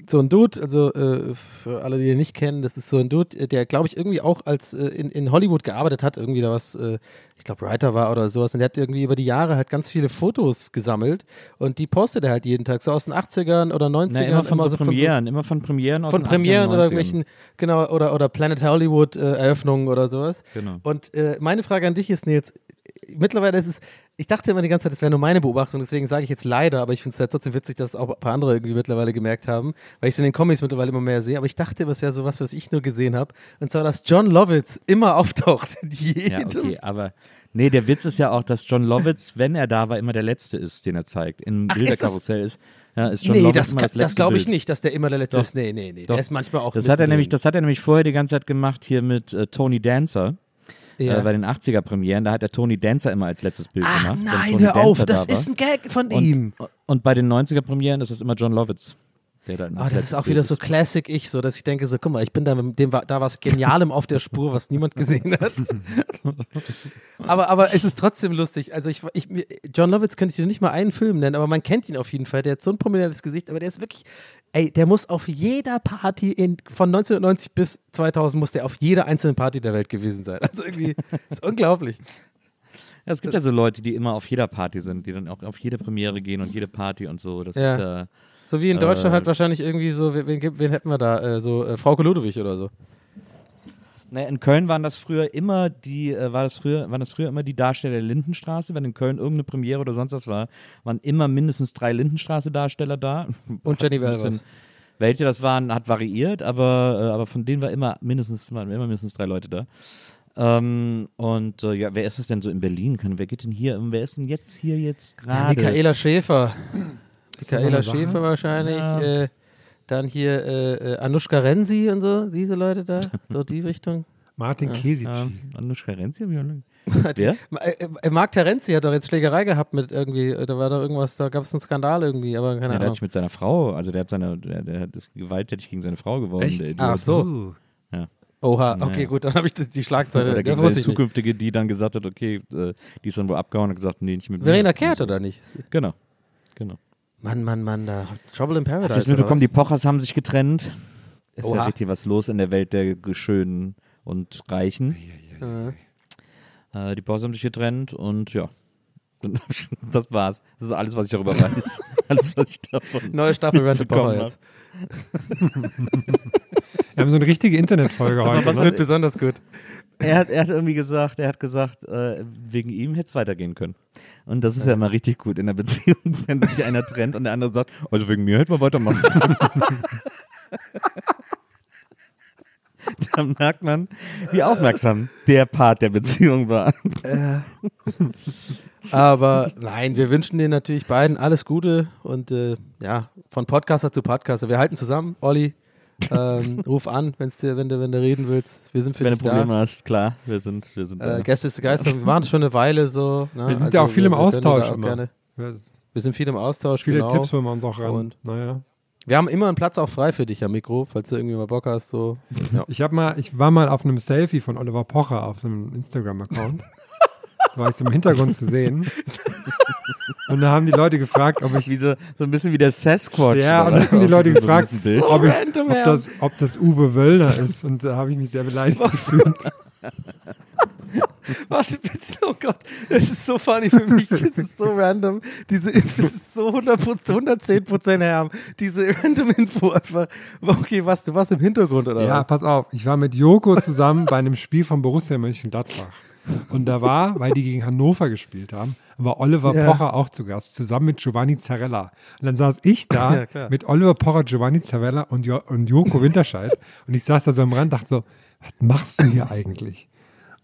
so ein Dude, also äh, für alle, die ihn nicht kennen, das ist so ein Dude, der, glaube ich, irgendwie auch als äh, in, in Hollywood gearbeitet hat, irgendwie da was, äh, ich glaube, Writer war oder sowas, und der hat irgendwie über die Jahre halt ganz viele Fotos gesammelt und die postet er halt jeden Tag, so aus den 80ern oder 90ern. Na, immer von so so Premieren, immer von Premieren aus von Premieren 80ern, oder 90ern. irgendwelchen, genau, oder, oder Planet Hollywood äh, Eröffnungen oder sowas. Genau. Und äh, meine Frage an dich ist, Nils, mittlerweile ist es, ich dachte immer die ganze Zeit, das wäre nur meine Beobachtung, deswegen sage ich jetzt leider, aber ich finde es ja trotzdem witzig, dass auch ein paar andere irgendwie mittlerweile gemerkt haben, weil ich es in den Comics mittlerweile immer mehr sehe, aber ich dachte, es wäre sowas, was ich nur gesehen habe, und zwar, dass John Lovitz immer auftaucht in jedem. Ja, okay, aber nee, der Witz ist ja auch, dass John Lovitz, wenn er da war, immer der Letzte ist, den er zeigt. Im das- Bilderkarussell ist, ja, ist John nee, Lovitz das, das das glaube ich Bild. nicht, dass der immer der Letzte Doch. ist. Nee, nee, nee. Doch. Der ist manchmal auch Das hat er nämlich, das hat er nämlich vorher die ganze Zeit gemacht hier mit äh, Tony Dancer. Ja. Äh, bei den 80er Premieren, da hat er Tony Dancer immer als letztes Bild Ach gemacht. nein, hör auf, Dancer das da ist ein Gag von und, ihm. Und bei den 90er Premieren ist es immer John Lovitz. Der da immer Ah, das ist auch Bild wieder so Classic ich, so dass ich denke, so guck mal, ich bin da mit dem da was Genialem auf der Spur, was niemand gesehen hat. (laughs) aber, aber es ist trotzdem lustig. Also ich, ich John Lovitz könnte ich dir nicht mal einen Film nennen, aber man kennt ihn auf jeden Fall. Der hat so ein prominentes Gesicht, aber der ist wirklich, ey, der muss auf jeder Party in, von 1990 bis 2000 muss der auf jeder einzelnen Party der Welt gewesen sein. Also irgendwie, (laughs) ist unglaublich. Ja, es gibt ja so Leute, die immer auf jeder Party sind, die dann auch auf jede Premiere gehen und jede Party und so. Das Ja. ist ja. So wie in Deutschland Äh, halt wahrscheinlich irgendwie so, wen, wen hätten wir da? Äh, so äh, Frauke Ludwig oder so. Naja, in Köln waren das früher immer die, äh, war das früher, waren das früher immer die Darsteller der Lindenstraße. Wenn in Köln irgendeine Premiere oder sonst was war, waren immer mindestens drei Lindenstraße-Darsteller da. Und Jenny Welvers. Welche das waren, hat variiert, aber, äh, aber von denen war immer mindestens, waren immer mindestens drei Leute da. Ähm, und äh, ja, wer ist das denn so in Berlin? Kann, wer geht denn hier? Wer ist denn jetzt hier jetzt Ja, gerade? Michaela Schäfer. Michaela? Schäfer wahrscheinlich. Ja. Äh, dann hier äh, äh, Anushka Renzi und so, diese Leute da, so die Richtung. (laughs) Martin Kesic. Ja, Anushka Renzi hab ich auch lange- (laughs) Die- Wer? Äh, äh, Marc Terenzi hat doch jetzt Schlägerei gehabt mit irgendwie, äh, da war doch irgendwas, da gab es einen Skandal irgendwie, aber keine Ja, der hat Ahnung. sich mit seiner Frau, also der hat seine, der, der hat ist gewalttätig gegen seine Frau geworden. Echt? Der. Ach so. Ja. Oha, Naja. okay, gut, dann habe ich das, die Schlagzeile, das wusste seine ich nicht. zukünftige, die dann gesagt hat, okay, die ist dann wohl abgehauen und hat gesagt, nee, nicht mit mir. Verena Kehrt oder nicht? Genau. Genau. Mann, Mann, Mann, da. Trouble in Paradise. das oder mitbekommen, was? die Pochers haben sich getrennt. Ist ja Oha. richtig was los in der Welt der Schönen und Reichen. Äh, Äh, die Pochers haben sich getrennt und ja. (laughs) Das war's. Das ist alles, was ich darüber weiß. (laughs) alles, was ich davon. Neue Staffel Rent hab. jetzt. (laughs) Wir haben so eine richtige Internetfolge heute. Das Ne? wird besonders gut. Er, hat, er hat irgendwie gesagt, er hat gesagt, äh, wegen ihm hätte es weitergehen können. Und das ist ja immer richtig gut in der Beziehung, (laughs) wenn sich einer trennt und der andere sagt, also wegen mir hätten wir weitermachen können. (laughs) Dann merkt man, wie aufmerksam der Part der Beziehung war. Aber nein, wir wünschen dir natürlich beiden alles Gute und äh, ja, von Podcaster zu Podcaster. Wir halten zusammen, Olli. Ähm, ruf an, wenn's dir, wenn, du, wenn du reden willst. Wir sind für Wenn du dich Probleme da. hast, klar, wir sind, wir sind da. Äh, Gäste ist Geister, wir machen das schon eine Weile so. Ne? Wir sind ja auch viel im wir da Austausch. Gerne, wir sind viel im Austausch. Viele genau. Tipps holen wir uns auch ran. Und- naja. Wir haben immer einen Platz auch frei für dich am Mikro, falls du irgendwie mal Bock hast. So. Ja. Ich habe mal, ich war mal auf einem Selfie von Oliver Pocher auf seinem Instagram-Account. Da (laughs) war ich so im Hintergrund zu sehen. (laughs) Und da haben die Leute gefragt, ob ich. Wie so, so ein bisschen wie der Sasquatch. Ja, und da haben die Leute gefragt, ob, ich, ob, ja. das, ob das Uwe Wöllner ist. Und da habe ich mich sehr beleidigt gefühlt. (laughs) Warte bitte, oh Gott, es ist so funny für mich, es ist so random, diese Info es ist so 100%, 110% Herm, diese random Info einfach, okay, was, du warst im Hintergrund oder Ja, was? pass auf. Ich war mit Joko zusammen bei einem Spiel von Borussia Mönchengladbach. Und da war, weil die gegen Hannover gespielt haben, war Oliver Ja. Pocher auch zu Gast, zusammen mit Giovanni Zarella. Und dann saß ich da (laughs) Ja, mit Oliver Pocher, Giovanni Zarella und, jo und Joko (laughs) Winterscheid. und ich saß da so am Rand, dachte so, was machst du hier eigentlich?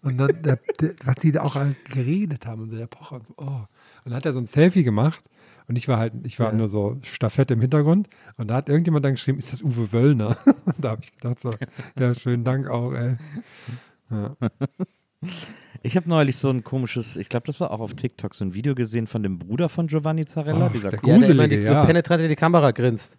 Und dann, der, der, was die da auch alle geredet haben und so, der Pocher und so, oh. Und dann hat er so ein Selfie gemacht und ich war halt, ich war nur so Staffette im Hintergrund und da hat irgendjemand dann geschrieben, ist das Uwe Wöllner? Und (laughs) da habe ich gedacht so, ja, schönen Dank auch, ey. Ja. Ich habe neulich so ein komisches, ich glaube, das war auch auf TikTok, so ein Video gesehen von dem Bruder von Giovanni Zarella, Ach, dieser der Ja, der immer die, so ja. penetrant in die Kamera grinst.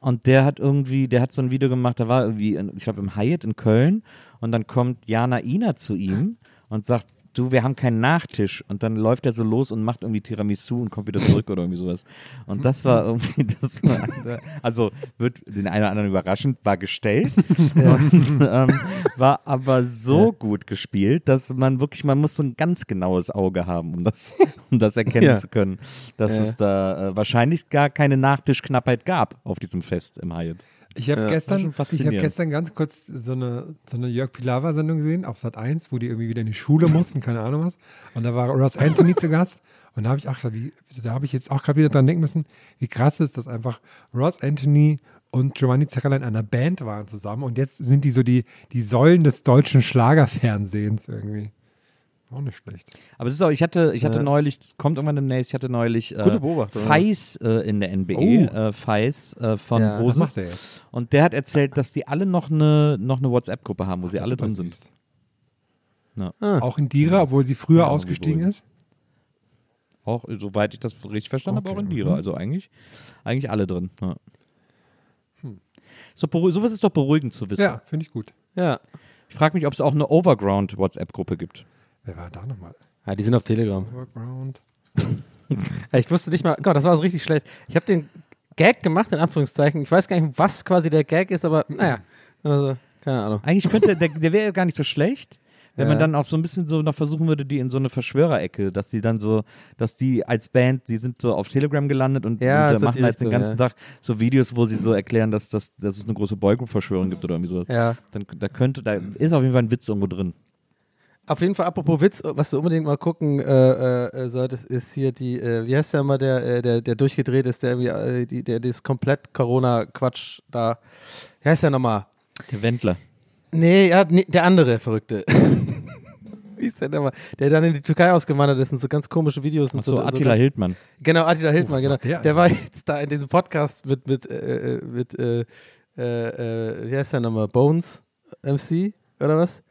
Und der hat irgendwie, der hat so ein Video gemacht, da war irgendwie, in- ich glaube, im Hyatt in Köln und dann kommt Jana Ina zu ihm und sagt, du, wir haben keinen Nachtisch. Und dann läuft er so los und macht irgendwie Tiramisu und kommt wieder zurück oder irgendwie sowas. Und das war irgendwie, (laughs) das war, also wird den einen oder anderen überraschend, war gestellt (laughs) und ähm, war aber so gut gespielt, dass man wirklich, man muss so ein ganz genaues Auge haben, um das, um das erkennen Ja. zu können, dass Ja. es da äh, wahrscheinlich gar keine Nachtischknappheit gab auf diesem Fest im Hyatt. Ich habe war gestern, ich faszinierend. gestern ganz kurz so eine, so eine Jörg Pilawa-Sendung gesehen auf Sat 1, wo die irgendwie wieder in die Schule mussten, keine Ahnung was. Und da war Ross Anthony zu Gast. Und da habe ich da habe ich jetzt auch gerade wieder dran denken müssen, wie krass ist, dass einfach Ross Anthony und Giovanni Zarella in einer Band waren zusammen. Und jetzt sind die so die, die Säulen des deutschen Schlagerfernsehens irgendwie. Auch nicht schlecht. Aber es ist auch, ich hatte, ich hatte Ja. neulich, es kommt irgendwann demnächst, ich hatte neulich äh. Feis äh, in der NBA, Oh. äh, Feis äh, von Ja, Roses. Und der hat erzählt, dass die alle noch eine, noch eine WhatsApp-Gruppe haben, wo sie Das alle drin sind. Ja. Auch in Dira, obwohl sie früher Ja, ausgestiegen ist. Auch, soweit ich das richtig verstanden habe, Okay, auch in Dira. mhm. Also eigentlich, eigentlich alle drin. Ja. So, beruhig- sowas ist doch beruhigend zu wissen. Ja, finde ich gut. Ja. Ich frage mich, ob es auch eine Overground-WhatsApp-Gruppe gibt. Wer war da nochmal? ja, die sind auf Telegram. Overground. Ja, (laughs) ich wusste nicht mal, Gott, das war so richtig schlecht. Ich habe den Gag gemacht, in Anführungszeichen. Ich weiß gar nicht, was quasi der Gag ist, aber naja, also, keine Ahnung. Eigentlich könnte, der, der wäre ja gar nicht so schlecht, wenn man dann auch so ein bisschen so noch versuchen würde, die in so eine Verschwörerecke, dass die dann so, dass die als Band, die sind so auf Telegram gelandet und, Ja, und machen halt den ganzen ja. Tag so Videos, wo sie so erklären, dass, dass, dass es eine große Boygroup-Verschwörung gibt oder irgendwie sowas. Ja. Dann da könnte, da ist auf jeden Fall ein Witz irgendwo drin. Auf jeden Fall, apropos Witz, was du unbedingt mal gucken äh, äh, solltest, ist hier die, äh, wie heißt der mal, der, äh, der, der durchgedreht ist, der irgendwie, äh, die, der das komplett Corona-Quatsch da. Wie heißt der nochmal? Der Wendler. Nee, ja, nee, der andere Verrückte. (laughs) wie ist der denn mal? Der dann in die Türkei ausgewandert ist und so ganz komische Videos und Achso, so. Attila so Hildmann. Genau, Attila Hildmann, was genau. der Der, war jetzt da in diesem Podcast mit, mit, äh, äh, mit äh, äh, äh, wie heißt der nochmal? Bones MC oder was?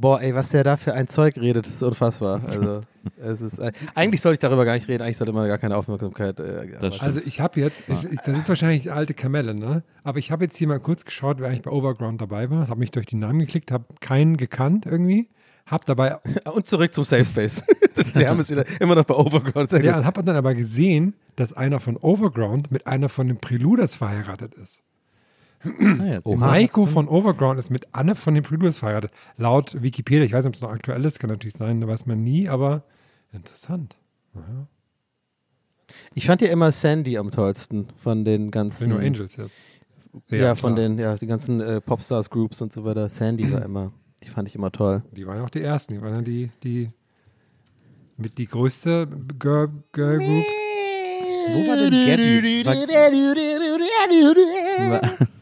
Boah, ey, was der da für ein Zeug redet, ist unfassbar. Also, (laughs) es ist, äh, eigentlich sollte ich darüber gar nicht reden, eigentlich sollte man gar keine Aufmerksamkeit. Äh. Also ich habe jetzt, ich, ich, das ist wahrscheinlich eine alte Kamelle, ne? Aber ich habe jetzt hier mal kurz geschaut, wer eigentlich bei Overground dabei war, habe mich durch die Namen geklickt, habe keinen gekannt irgendwie, habe dabei, (laughs) Und zurück zum Safe Space. Wir haben es wieder immer noch bei Overground. Sehr ja, gut. und habe dann aber gesehen, dass einer von Overground mit einer von den Preluders verheiratet ist. Ah, ja, du. Maiko von Overground ist mit Anne von den Preluders verheiratet. Laut Wikipedia, ich weiß nicht, ob es noch aktuell ist, kann natürlich sein, da weiß man nie, aber interessant. Naja. Ich fand ja immer Sandy am tollsten von den ganzen. Nur Angels jetzt. Ja, von klar. den, ja, die ganzen äh, Popstars-Groups und so weiter. Sandy war immer, die Die fand ich immer toll. Die waren auch die ersten. Die waren ja die, die mit die größte Girl, Girl Group. Wo war denn Gabby? War, (laughs)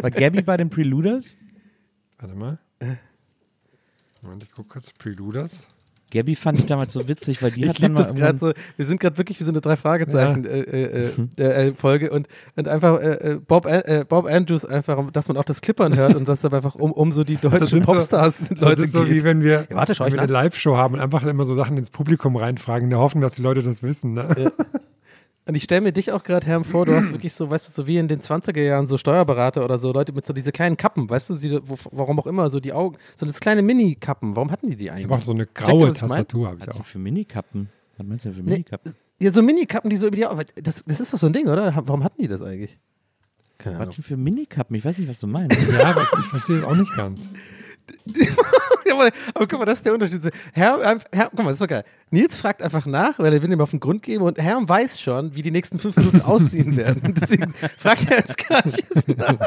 war, Gabby bei den Preluders? Warte mal. Moment, ich gucke kurz. Preluders. Gabby fand ich damals so witzig, weil die Ich hat dann das gerade so. Wir sind gerade wirklich wie so eine drei Fragezeichen äh, äh, äh, äh, Folge und, und einfach äh, äh, Bob, äh, Bob Andrews einfach, dass man auch das Klippern hört und dass es einfach um, um so die deutschen so- Popstars Das Leute ist so geht. wie wenn wir, Ja, warte, wenn wir eine Live-Show haben und einfach immer so Sachen ins Publikum reinfragen, in der Hoffnung, dass die Leute das wissen. Ne? Und ich stelle mir dich auch gerade, Herm, vor, du hast (clears throat) wirklich so, weißt du, so wie in den 20er Jahren so Steuerberater oder so Leute mit so diese kleinen Kappen, weißt du, sie, wo, warum auch immer, so die Augen, so das kleine Mini-Kappen, warum hatten die die Ich eigentlich? habe auch so eine Checkt graue ich mein? Tastatur. Habe ich auch. für Minikappen? Was meinst du denn für Nee, Minikappen? ja, so Mini-Kappen, die so über die Augen, das, das ist doch so ein Ding, oder? Warum hatten die das eigentlich? Keine Ahnung. Was für Minikappen? Ich weiß nicht, was du meinst. Ja, aber ich, ich verstehe das auch nicht ganz. (laughs) Ja, aber, aber guck mal, das ist der Unterschied. So, Herr, ähm, Herr, guck mal, das ist doch geil. Nils fragt einfach nach, weil er will ihm auf den Grund geben und Herr weiß schon, wie die nächsten fünf Minuten (laughs) aussehen werden. Deswegen fragt er jetzt gar nicht nach.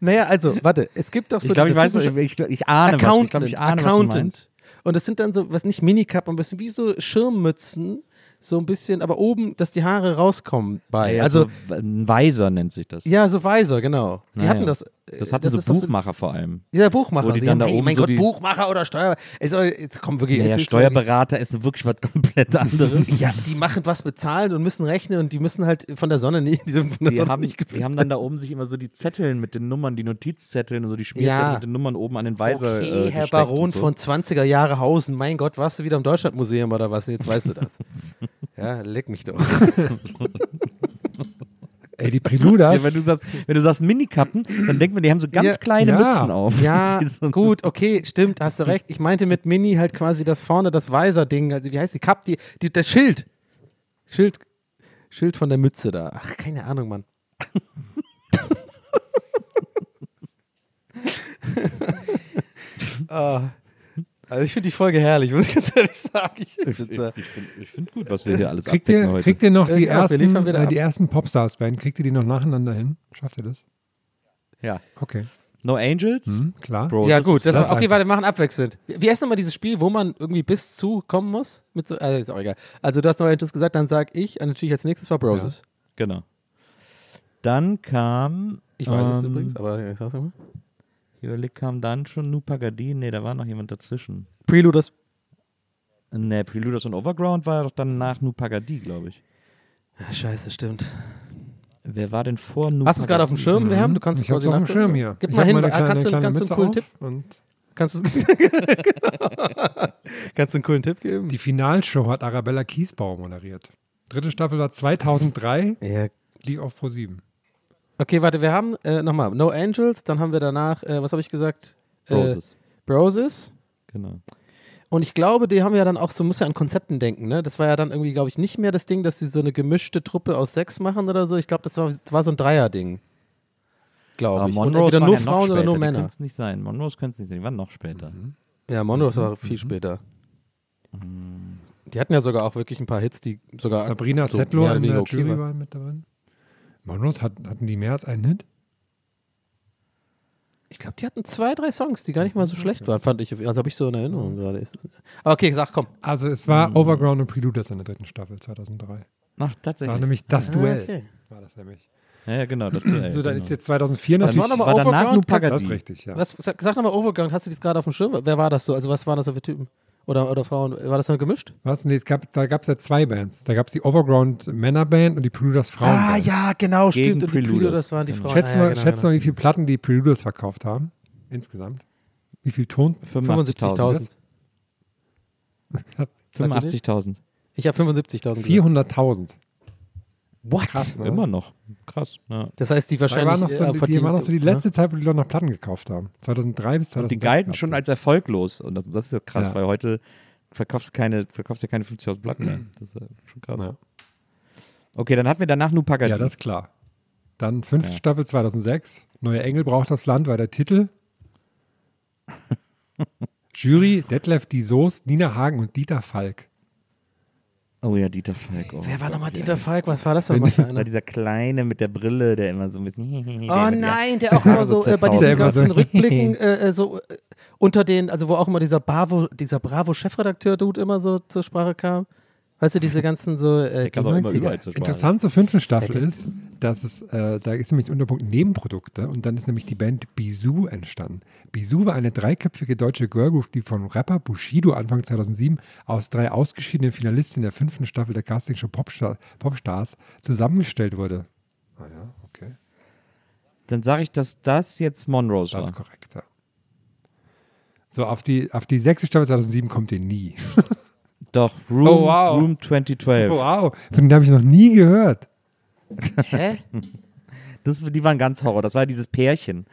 Naja, also, warte, es gibt doch so ich glaube, ich weiß, typische- ich, ich, ahne was. Ich Accountant, glaube, ich ahne, Accountant. Und das sind dann so, was nicht Minikappen, ein bisschen wie so Schirmmützen, so ein bisschen, aber oben, dass die Haare rauskommen bei. Ja, also, so, ein Weiser nennt sich das. ja, so Weiser, genau. Die Naja. hatten das. Das hatten das so Buchmacher vor allem. Ja, Buchmacher. Wo die dann haben, da hey, oben mein so Gott, die- Buchmacher oder Steuer. Es soll, jetzt kommt wirklich. Naja, jetzt ist wirklich- Steuerberater ist wirklich was komplett anderes. Ja, die machen was bezahlen und müssen rechnen und die müssen halt von der Sonne nicht, die Die Sonne haben, nicht die haben dann da oben sich immer so die Zetteln mit den Nummern, die Notizzetteln und so die Spielzettel Ja. mit den Nummern oben an den Weiser. Okay, äh, Herr Baron so. von 20er Jahre Hausen, mein Gott, warst du wieder im Deutschlandmuseum oder was? Jetzt weißt du das. (laughs) ja, leck mich doch. (laughs) Ey, die Preluders. Ja, wenn du sagst, wenn du sagst Minikappen, dann denkt man, die haben so ganz Ja. kleine Ja. Mützen auf. Ja, (laughs) gut, okay, stimmt, hast du recht. Ich meinte mit Mini halt quasi das vorne, das Weiser-Ding, also wie heißt die Cup, die, die, das Schild. Schild, Schild von der Mütze da. Ach, keine Ahnung, Mann. (laughs) (laughs) Ah. Also ich finde die Folge herrlich, muss ich ganz ehrlich sagen. Ich, Ich finde ich find gut, was wir hier alles Kriegt abdecken ihr, heute. kriegt ihr noch die Ja, ersten, äh, die ersten Popstars-Band? Kriegt ihr die noch nacheinander hin? Schafft ihr das? ja. Okay. No Angels? Hm, klar. Bro, ja das gut, das das okay, warte, wir machen abwechselnd. Wie heißt nochmal dieses Spiel, wo man irgendwie bis zu kommen muss? Mit so, also ist auch egal. Also du hast noch etwas gesagt, dann sag ich, äh, natürlich als nächstes war Broses. Genau. Dann kam. Ich weiß es ähm, übrigens, aber ja, ich sag's nochmal. Ich überleg, kam dann schon Nu Pagadi? Nee, da war noch jemand dazwischen. Preluders. Nee, Preluders und Overground war doch dann nach Nu Pagadi, glaube ich. Ja, scheiße, stimmt. Wer war denn vor Nu Hast du es gerade auf dem Schirm, Herm? Du kannst Ich hab's auf dem. Schirm hier. Gib Ich mal hin, kleine- kannst, du, kleine kannst du einen coolen Tipp? Und Kannst du, (laughs) kannst du einen coolen Tipp geben? die Finalshow hat Arabella Kiesbauer moderiert. Dritte Staffel war 2003, ja. lief auf Pro 7. Okay, warte, wir haben äh, nochmal No Angels, dann haben wir danach, äh, was habe ich gesagt? Äh, Roses. Broses. Genau. Und ich glaube, die haben ja dann auch so, muss ja an Konzepten denken, ne? Das war ja dann irgendwie, glaube ich, nicht mehr das Ding, dass sie so eine gemischte Truppe aus sechs machen oder so. Ich glaube, das war, das war so ein Dreier-Ding. Glaube ich. Und Monrose entweder nur ja noch Frauen oder nur Männer. können's nicht sein. Monrose könnte es nicht sein, die waren noch später. Ja, Monrose war viel später. Die hatten ja sogar auch wirklich ein paar Hits, die sogar. Sabrina so Settler in der Jury waren. war mit dabei. Magnus, hat, hatten die mehr als einen Hit? Ich glaube, die hatten zwei, drei Songs, die gar nicht mal so schlecht waren, fand ich. Also habe ich so in Erinnerung gerade. Ist es- Aber okay, sag, komm. Also es war Overground und Preluders in der dritten Staffel 2003. Ach, Das war tatsächlich. nämlich das Duell. Ah, okay. War das nämlich. Ja, ja, genau, das Duell. So, dann genau. ist jetzt 2004 Das natürlich. war nochmal danach Overground. Nu Kannst- Pagadi. das ist richtig, ja. Was, sag, sag nochmal Overground, hast du das gerade auf dem Schirm? Wer war das so? Also was waren das so für Typen? Oder, oder Frauen? War das so gemischt? Was? Nee, es gab, da gab es ja zwei Bands. Da gab es die Overground Männerband und die Preluders Frauenband. Ah, ja, genau, Gegen stimmt. Und die Preluders. Preluders waren die Genau. Frauen. Schätzt ah, ja, mal, genau, schätzt genau. mal, wie viele Platten die Preluders verkauft haben. Insgesamt. Wie viel Ton? 75.000. 85.000. Ich habe 75.000. gesagt. 400.000. What? Krass, ne? Immer noch. Krass. Ja. Das heißt, die Die wahrscheinlich waren noch so, äh, die, die waren noch so die ne? letzte Zeit, wo die Leute noch Platten gekauft haben. 2003 bis 2006. Und die galten schon als erfolglos. Und das, das ist ja krass, Ja. weil heute verkaufst du keine, verkaufst ja keine 50.000 Platten mehr. Das ist ja schon krass. Ja. Okay, dann hatten wir danach Nu Pagadi. Ja, das ist klar. Dann fünfte Ja. Staffel 2006. Neue Engel braucht das Land, war der Titel. (laughs) Jury, Detlef Die Soest, Nina Hagen und Dieter Falk. Oh ja, Dieter Falk. Oh, Wer war nochmal ja. Dieter Falk? Was war das denn War dieser Kleine mit der Brille, der immer so ein bisschen. (laughs) Oh nein, der (laughs) auch immer so äh, bei diesen ganzen Rückblicken äh, äh, so. Äh, unter den, also wo auch immer dieser Bravo, dieser Bravo-Chefredakteur-Dude immer so zur Sprache kam. Weißt du, diese (laughs) ganzen so äh, die kam doch immer 90er. überall zur Sprache. Interessant zur fünften Staffel Hätte- ist, dass es, äh, da ist nämlich der Unterpunkt Nebenprodukte und dann ist nämlich die Band Bisou entstanden. Bisou war eine dreiköpfige deutsche Girlgroup, die von Rapper Bushido Anfang 2007 aus drei ausgeschiedenen Finalistinnen der fünften Staffel der Castingshow Popstar, Popstars zusammengestellt wurde. Ah ja, okay. Dann sage ich, dass das jetzt Monrose Das war. ist korrekt, ja. So, auf die, auf die sechste Staffel 2007 kommt ihr nie. (laughs) Doch, Room, Oh, wow. Room 2012. wow, von denen habe ich noch nie gehört. Hä? Das, die waren ganz Horror. Das war dieses Pärchen.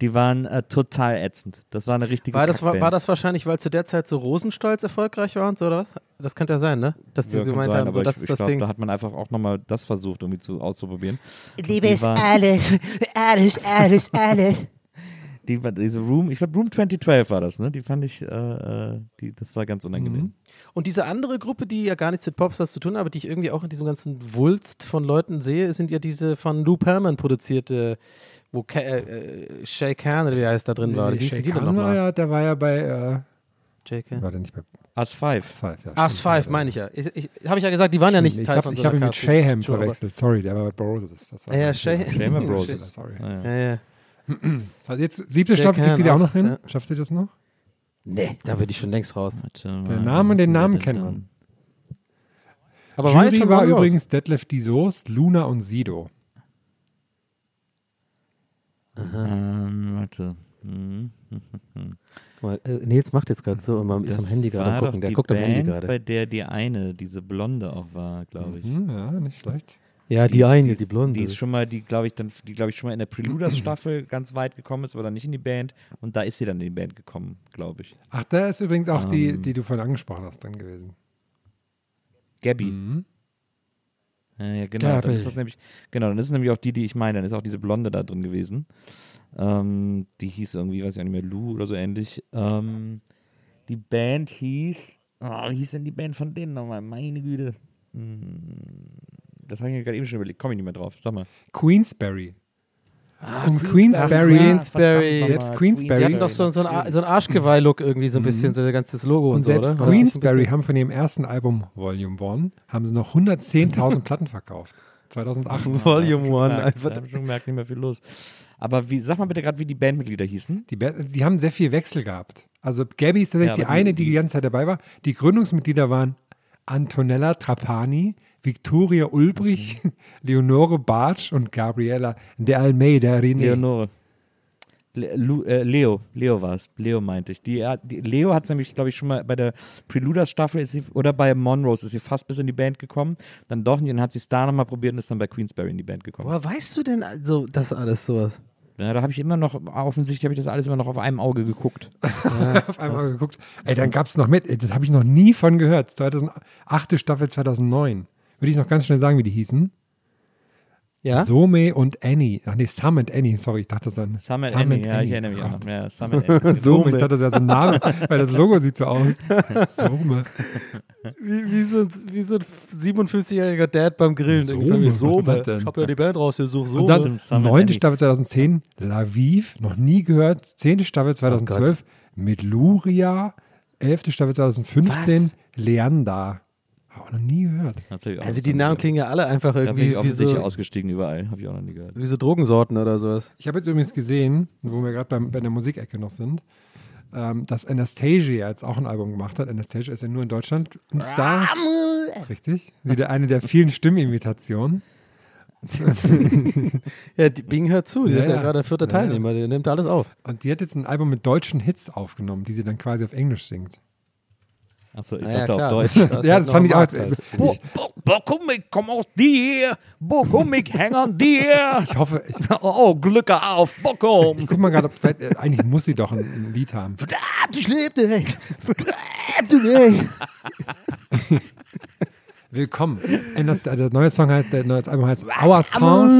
Die waren äh, total ätzend. Das war eine richtige War das, war, war das wahrscheinlich, weil zu der Zeit so Rosenstolz erfolgreich war und so, oder was? Das könnte ja sein, ne? Dass die Ja, gemeint sein, haben, so, das ich, ist ich das Ding. da hat man einfach auch nochmal das versucht, irgendwie zu, auszuprobieren. Liebe ist waren- alles, alles, alles, alles. Die, war- diese Room, ich glaube Room 2012 war das, ne? Die fand ich, äh, äh, die, das war ganz unangenehm. Mhm. Und diese andere Gruppe, die ja gar nichts mit Popstars zu tun hat, aber die ich irgendwie auch in diesem ganzen Wulst von Leuten sehe, sind ja diese von Lou Perlman produzierte, wo Ka äh, äh, Shay Khan oder wie heißt da drin war. Nee, hießen die Shay Khan war nochmal? ja, der war ja bei, äh, JK? war der nicht bei Us 5. Five, ja. As stimmt, Five, ja. meine ich ja. Ich, ich, Habe ich ja gesagt, die waren ja nicht ich Teil hab, von ich so habe einer ihn mit Shayham verwechselt. Sorry, der war bei Broses. Das war Ja, mein Shay- Fehler. Shaman Shit, Bros. Sorry. Ja, ja. Also jetzt siebte Jay Staffel, kriegt ihr die auch auch, noch hin? ja. Schafft ihr das noch? Nee, da bin ich schon längst raus. Der Name und den Namen kennt man. Aber war Jury war Rose. übrigens Detlef die Soest, Luna und Sido. Ähm, warte. Hm. Guck mal, äh, Nils macht jetzt gerade so und man ist am Handy gerade war gucken. Der guckt am Handy Band, gerade. Bei der die eine, diese Blonde auch war, glaube ich. Hm, ja, nicht schlecht. Ja, die, ist- eine, ist- die Blonde. Die ist schon mal, die glaube ich dann, die glaube ich schon mal in der Preluders-Staffel (clears throat) ganz weit gekommen ist, aber dann nicht in die Band. Und da ist sie dann in die Band gekommen, glaube ich. Ach, da ist übrigens auch die, Ähm. die du vorhin angesprochen hast, drin gewesen. Gabby. Mhm. Ja, genau. Dann Gabby. ist das nämlich, genau, dann ist es nämlich auch die, die ich meine. Dann ist auch diese Blonde da drin gewesen. Ähm, die hieß irgendwie, weiß ich auch nicht mehr, Lou oder so ähnlich. Ähm, die Band hieß, oh, wie hieß denn die Band von denen nochmal? Meine Güte. Hm, das habe ich mir gerade eben schon überlegt. Komme ich nicht mehr drauf. Sag mal. Queensberry. Ah, und Queensberry, Queensberry. selbst Queensberry. Die hatten doch so, so ein, Ar- so ein Arschgeweih-Look irgendwie, so ein bisschen, so ein ganzes Logo und, Und so, selbst oder? Queensberry haben von ihrem ersten Album Volume One haben sie noch 110.000 (laughs) Platten verkauft. 2008. (laughs) Volume One, Merkt, einfach. da hab ich schon gemerkt, nicht mehr viel los. Aber wie, sag mal bitte gerade, wie die Bandmitglieder hießen. Die, Band, die haben sehr viel Wechsel gehabt. Also Gabby ist tatsächlich Ja, die die- eine, die die ganze Zeit dabei war. Die Gründungsmitglieder waren Antonella Trapani, Victoria Ulbrich, (laughs) Leonore Bartsch und Gabriela de Almeida René. Leonore. Le Lu äh, Leo, Leo war es. Leo meinte ich. Die, hat- die, Leo hat es nämlich, glaube ich, schon mal bei der Preluders-Staffel oder bei Monrose ist sie fast bis in die Band gekommen. Dann doch nicht, dann hat sie es da nochmal probiert und ist dann bei Queensberry in die Band gekommen. Woher weißt du denn also das alles sowas? Ja, da habe ich immer noch, offensichtlich habe ich das alles immer noch auf einem Auge geguckt. (laughs) (laughs) auf einmal geguckt. Ey, dann gab es noch mit, ey, das habe ich noch nie von gehört. 2008. Staffel 2009. Würde ich noch ganz schnell sagen, wie die hießen. Ja? Some und Annie. Ach nee, Sam und Annie. Sorry, ich dachte, das war ein Sam and Sam Annie, and ja, ich erinnere mich auch noch. Ja, Sam and Annie. (laughs) Some, ich dachte, das wäre so ein Name, weil das Logo sieht so aus. (laughs) Some. Wie, wie, so ein, wie so ein 57-jähriger Dad beim Grillen. So, Irgendwie was so, ist das denn? ich hab ja die Band rausgesucht. So, Und dann Sam and neunte Annie. Staffel 2010, Laviv, noch nie gehört. Zehnte Staffel 2012, mit Luria. Elfte Staffel 2015, Was? Leander. Auch noch nie gehört. Also die Namen klingen ja alle einfach Da bin irgendwie ich wie so, ausgestiegen überall. Habe ich auch noch nie gehört. wie so Drogensorten oder sowas. Ich habe jetzt übrigens gesehen, wo wir gerade bei der Musikecke noch sind, ähm, dass Anastasia jetzt auch ein Album gemacht hat. Anastasia ist ja nur in Deutschland ein Star. Richtig. Wieder eine der vielen Stimmimitationen. (laughs) Ja, die Bing hört zu, die Ja, ist ja, ja. gerade der vierte Ja, ja. Teilnehmer, der nimmt alles auf. Und die hat jetzt ein Album mit deutschen Hits aufgenommen, die sie dann quasi auf Englisch singt. Achso, ich dachte klar. auf Deutsch. Das ja, halt das fand ich auch. Halt. Wo, wo komm ich, komm aus dir, komm ich, häng an dir. Ich hoffe, ich, (laughs) Oh, Glück auf, Bockum. ich guck mal gerade, äh, eigentlich muss sie doch ein, ein Lied haben. Verdammt, ich lebe nicht. Verdammt, nicht. (laughs) Willkommen. Das, äh, der neue Song heißt, der neue Album heißt Our Songs.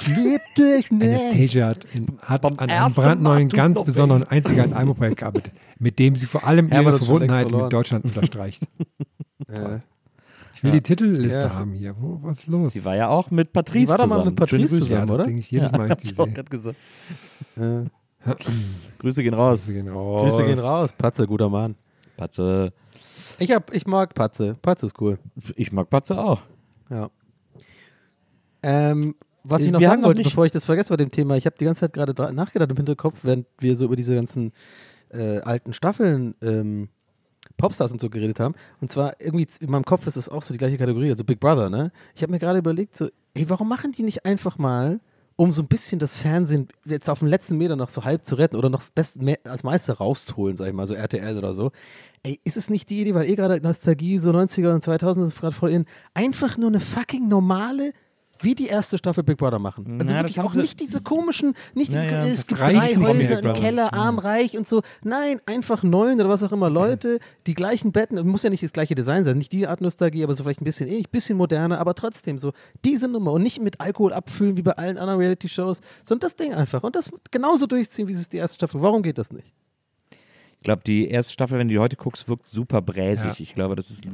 Ich lebe dich nicht. Anastasia hat, in, hat an einem brandneuen, ganz besonderen, einzigartigen Albumprojekt gearbeitet, mit dem sie vor allem ihre Verbundenheit mit Deutschland unterstreicht. (laughs) Ja. Ich will die Titelliste Ja. haben hier. Wo, was ist los? Sie war ja auch mit Patrice Die war doch mal zusammen. mit Patrice Grüße. zusammen, ja, das oder? denke ich jedes Mal, wenn ich auch gesagt. Äh, Grüße gehen raus. Grüße gehen raus. Grüße gehen raus. Patze, guter Mann. Patze. Ich, hab, ich mag Patze. Patze ist cool. Ich mag Patze auch. Ja. Ähm, was ich noch Wir sagen wollte, bevor ich das vergesse bei dem Thema, ich habe die ganze Zeit gerade nachgedacht im Hinterkopf, während wir so über diese ganzen äh, alten Staffeln ähm, Popstars und so geredet haben. Und zwar irgendwie in meinem Kopf ist das auch so die gleiche Kategorie, also Big Brother, ne? Ich habe mir gerade überlegt, so, ey, warum machen die nicht einfach mal, um so ein bisschen das Fernsehen jetzt auf dem letzten Meter noch so halb zu retten oder noch das mehr, als Meister rauszuholen, sag ich mal, so RTL oder so. Ey, ist es nicht die Idee, weil eh gerade Nostalgie, so 90er und 2000er ist gerade voll in, einfach nur eine fucking normale, wie die erste Staffel Big Brother machen. Also Na, wirklich auch nicht diese komischen, nicht diese, ja, es gibt drei Häuser im. Keller, arm, reich und so. Nein, einfach neun oder was auch immer Leute, die gleichen Betten, muss ja nicht das gleiche Design sein, nicht die Art Nostalgie, aber so vielleicht ein bisschen ähnlich, bisschen moderner, aber trotzdem so diese Nummer und nicht mit Alkohol abfüllen wie bei allen anderen Reality-Shows, sondern das Ding einfach und das genauso durchziehen, wie es die erste Staffel. Warum geht das nicht? Ich glaube, die erste Staffel, wenn du die heute guckst, wirkt super bräsig. Ja. Ich glaube, das ist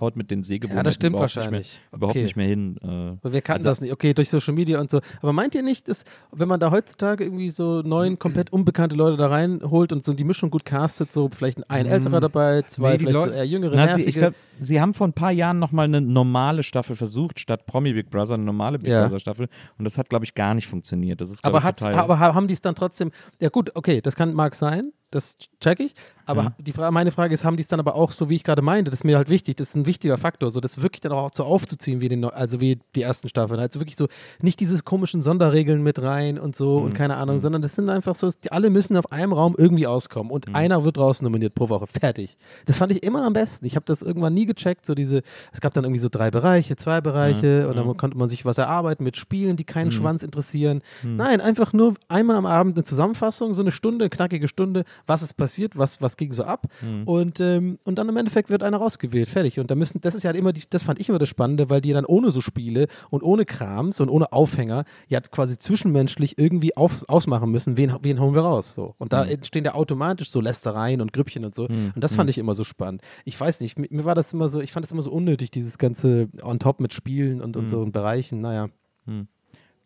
haut mit den Sehgewohnheiten Ja, das stimmt überhaupt wahrscheinlich. Nicht mehr, überhaupt Okay. nicht mehr hin. Äh, wir kannten Also- das nicht. Okay, durch Social Media und so. Aber meint ihr nicht, dass, wenn man da heutzutage irgendwie so neun komplett unbekannte Leute da reinholt und so die Mischung gut castet, so vielleicht ein älterer dabei, zwei Nee, vielleicht so eher jüngere, Na, sie, ich glaub, sie haben vor ein paar Jahren nochmal eine normale Staffel versucht, statt Promi Big Brother, eine normale Big Ja. Brother Staffel. Und das hat, glaube ich, gar nicht funktioniert. Das ist, aber, ich, aber ha- haben die es dann trotzdem, ja gut, okay, das kann mag sein, das check ich, aber Ja. die Frage, meine Frage ist, haben die es dann aber auch so, wie ich gerade meinte, das ist mir halt wichtig, das ist ein wichtiger Faktor, so das wirklich dann auch so aufzuziehen, wie den, also wie die ersten Staffeln, also wirklich so, nicht diese komischen Sonderregeln mit rein und so Mhm. und keine Ahnung, sondern das sind einfach so, die alle müssen auf einem Raum irgendwie auskommen und Mhm. einer wird raus nominiert pro Woche, fertig. Das fand ich immer am besten, ich habe das irgendwann nie gecheckt, so diese, es gab dann irgendwie so drei Bereiche, zwei Bereiche und dann konnte man sich was erarbeiten mit Spielen, die keinen Schwanz interessieren. Nein, einfach nur einmal am Abend eine Zusammenfassung, so eine Stunde, knackige Stunde, was ist passiert, was, was ging so ab und, ähm, und dann im Endeffekt wird einer rausgewählt, fertig. Und da müssen, das ist ja halt immer, die, das fand ich immer das Spannende, weil die dann ohne so Spiele und ohne Krams und ohne Aufhänger ja quasi zwischenmenschlich irgendwie auf, ausmachen müssen, wen, wen holen wir raus. So. Und da entstehen ja automatisch so Lästereien und Grüppchen und so. Und das fand ich immer so spannend. Ich weiß nicht, mir, mir war das immer so, ich fand das immer so unnötig, dieses ganze on top mit Spielen und, und so in Bereichen, naja.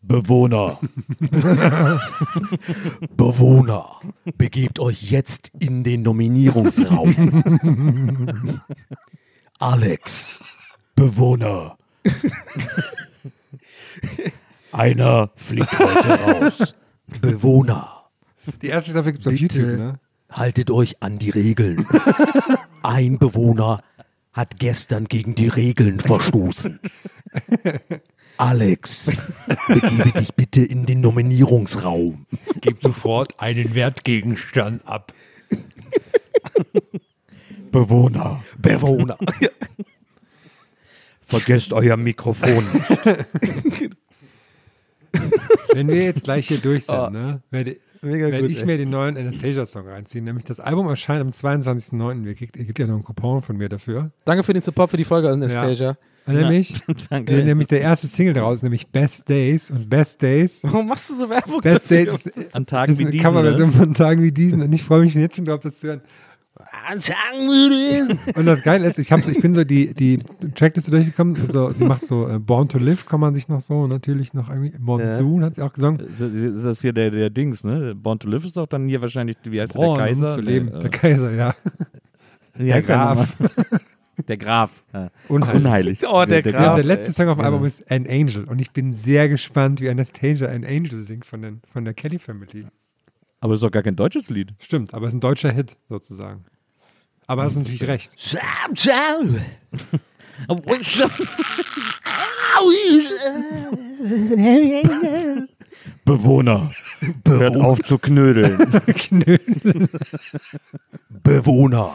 Bewohner. (laughs) Bewohner, begebt euch jetzt in den Nominierungsraum. Alex, Bewohner. Einer fliegt heute raus. Bewohner, Die erste Staffel gibt es auf Bitte. YouTube, ne? haltet euch an die Regeln. Ein Bewohner hat gestern gegen die Regeln verstoßen. Alex, begebe dich bitte in den Nominierungsraum. Gib sofort einen Wertgegenstand ab. Bewohner. Bewohner. (laughs) Vergesst euer Mikrofon nicht. Wenn wir jetzt gleich hier durch sind, ne, werde, Mega werde gut, ich ey. mir den neuen Anastasia-Song reinziehen. Nämlich das Album erscheint am 22.09. Wir kriegt, ihr kriegt ja noch einen Coupon von mir dafür. Danke für den Support für die Folge, Anastasia. Nämlich, (laughs) Danke. nämlich der erste Single daraus, nämlich Best Days. Und Best Days, (laughs) Warum machst du so Werbung Best dafür? Days ist, An Tagen ist wie eine diesen, Coverversion ne? von Tagen wie diesen. Und ich freue mich jetzt schon drauf, das zu hören. Und das Geile ist, ich, hab so, ich bin so die, die Trackliste durchgekommen. Also, sie macht so äh, Born to Live, kann man sich noch so natürlich noch irgendwie. Monsoon hat sie auch gesungen. Ist das- ist das hier der, der Dings, ne? Born to Live ist doch dann hier wahrscheinlich, wie heißt der, Born, der Kaiser? um zu leben. Nee, äh, der Kaiser, ja. der heißt der Graf. Der Graf. Ja. Unheilig. Unheilig. Oh, der Ja, Graf. der letzte Song auf dem. Album ist An Angel. Und ich bin sehr gespannt, wie Anastasia An Angel singt von, den, von der Kelly Family. Aber ist doch gar kein deutsches Lied. Stimmt, aber es ist ein deutscher Hit sozusagen. Aber hast natürlich recht. (laughs) Bewohner. Hört auf zu knödeln. (laughs) Bewohner.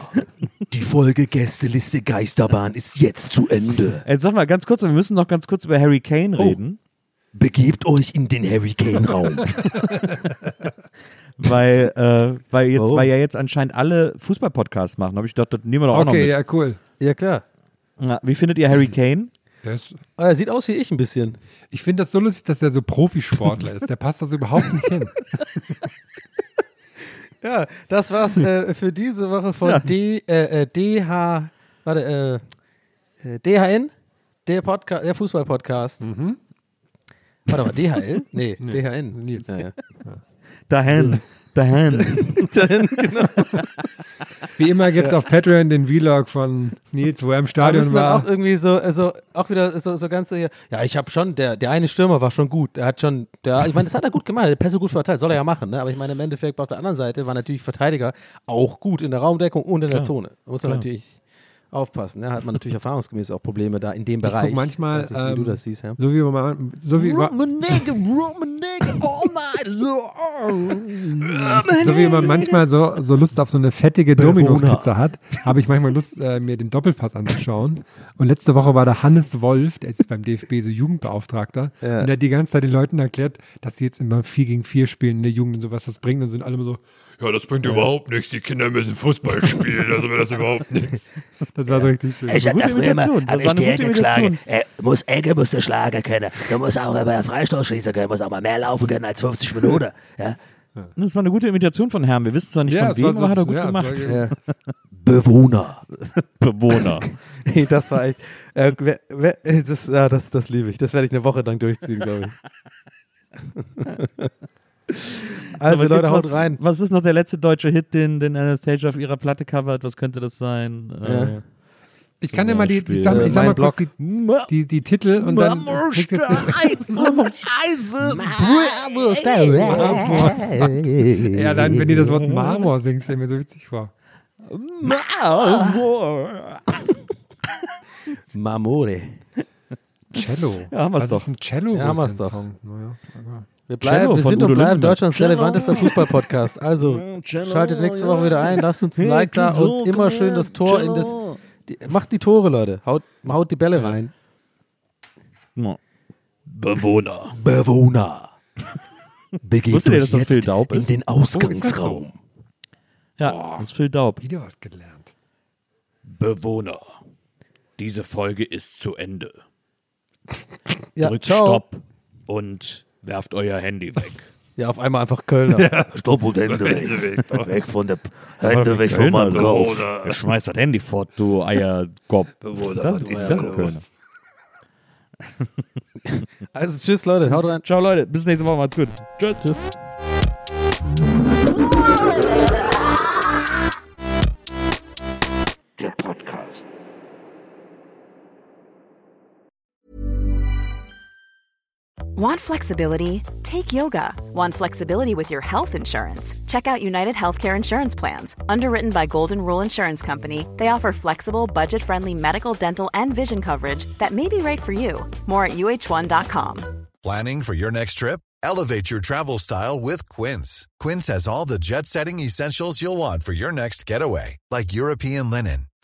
Die Folge Gästeliste Geisterbahn ist jetzt zu Ende. Ey, sag mal ganz kurz, wir müssen noch ganz kurz über Harry Kane reden. Begebt euch in den Harry Kane Raum. (laughs) Weil, äh, weil, jetzt, Warum? weil ja jetzt anscheinend alle Fußball-Podcasts machen. habe ich gedacht, das nehmen wir doch auch noch Okay, ja, cool. Ja, klar. Ja, wie findet ihr Harry Kane? Das, Oh, er sieht aus wie ich ein bisschen. ich finde das so lustig, dass er so Profisportler ist. Der passt das überhaupt nicht hin. (laughs) Ja, das war's (laughs) äh, für diese Woche von D, äh, äh, DH, warte, äh, äh, DHN, der Podcast, der Fußball-Podcast. Warte mal, DHL? Nee, (laughs) DHN. Nils. Ja, ja. (laughs) Dahin. Dahin. (laughs) Dahin, genau. Wie immer gibt es auf Patreon den Vlog von Nils, wo er im Stadion war. auch irgendwie so, also auch wieder so, so ganz so hier, ja, ich habe schon, der, der eine Stürmer war schon gut. Der hat schon, der, ich meine, das hat er gut gemacht, der Pässe gut verteilt, soll er ja machen, ne? Aber ich meine, im Endeffekt auf der anderen Seite war natürlich Verteidiger auch gut in der Raumdeckung und in der Klar. Zone. Da muss man natürlich aufpassen. Ne? Hat man natürlich (laughs) erfahrungsgemäß auch Probleme da in dem Ich Bereich. guck manchmal, nicht, wie ähm, du das siehst, ja. so wie man, so wie, man- so wie man manchmal so, so Lust auf so eine fettige Domino's-Pizza hat, habe ich manchmal Lust, äh, mir den Doppelpass anzuschauen. Und letzte Woche war da Hannes Wolf, der ist beim DFB so Jugendbeauftragter. Ja. Und der hat die ganze Zeit den Leuten erklärt, dass sie jetzt immer 4 gegen 4 spielen in der Jugend und sowas das bringt. Und sind alle immer so, ja, das bringt überhaupt nichts. Die Kinder müssen Fußball (laughs) spielen, also wäre das überhaupt nichts. Das war so richtig schön. Ich hab gute da früher mal, hab Das ich die Ecke geschlagen. Äh, muss Ecke, musst du schlagen können. Du musst auch über Freistoß schießen können, musst auch mal mehr laufen können als 50 Minuten. (laughs) Ja? Das war eine gute Imitation von Herrn. Wir wissen zwar nicht Ja, von wem, war so- aber hat er gut ja, gemacht. ja. Bewohner. (laughs) Bewohner. Hey, das war echt. Äh, wer, wer, das ja, das, das liebe ich. Das werde ich eine Woche lang durchziehen, glaube ich. Also, Aber Leute, haut was, rein. Was ist noch der letzte deutsche Hit, den, den Anastasia auf ihrer Platte covert? Was könnte das sein? Äh, Ich kann dir mal die, die Beispiel, sag, ich sag mal kurz die, die, die Titel und dann kriegt es (laughs) Ja, dann, wenn die das Wort Marmor singt, stell mir so witzig vor. Mamore. Cello. Ja, haben wir's Was doch. ist ein Cello? Ja, haben wir's doch. Song? Naja, Wir, bleiben, Cello wir sind Udo und bleiben Lindenberg. Deutschlands relevantester Fußball-Podcast. Also, schaltet nächste Woche wieder ein, lasst uns ein Like da und immer schön das Tor in das. Die, macht die Tore, Leute. Haut, haut die Bälle rein. Ja. Bewohner. Bewohner. (laughs) Begebt Wusstet ihr, euch dass das Phil Daub in ist? den Ausgangsraum. Ja, das ist Phil Daub. wieder was gelernt. Bewohner. Diese Folge ist zu Ende. Ja, Drückt. Stopp und werft euer Handy weg. (laughs) Ja, auf einmal einfach Kölner. Stopp und Hände weg. (laughs) weg von der Hände weg von meinem Kopf. Schmeiß das Handy fort, du (laughs) Eiergop. Das ist, das Kölner. Also, tschüss, Leute. Haut rein. Ciao, Leute. Bis nächste Woche. Macht's gut. Tschüss. Tschüss. Der Podcast. Want flexibility? Take yoga. Want flexibility with your health insurance? Check out United Healthcare Insurance Plans. Underwritten by Golden Rule Insurance Company, they offer flexible, budget friendly medical, dental, and vision coverage that may be right for you. More at uh1.com. Planning for your next trip? Elevate your travel style with Quince. Quince has all the jet setting essentials you'll want for your next getaway, like European linen,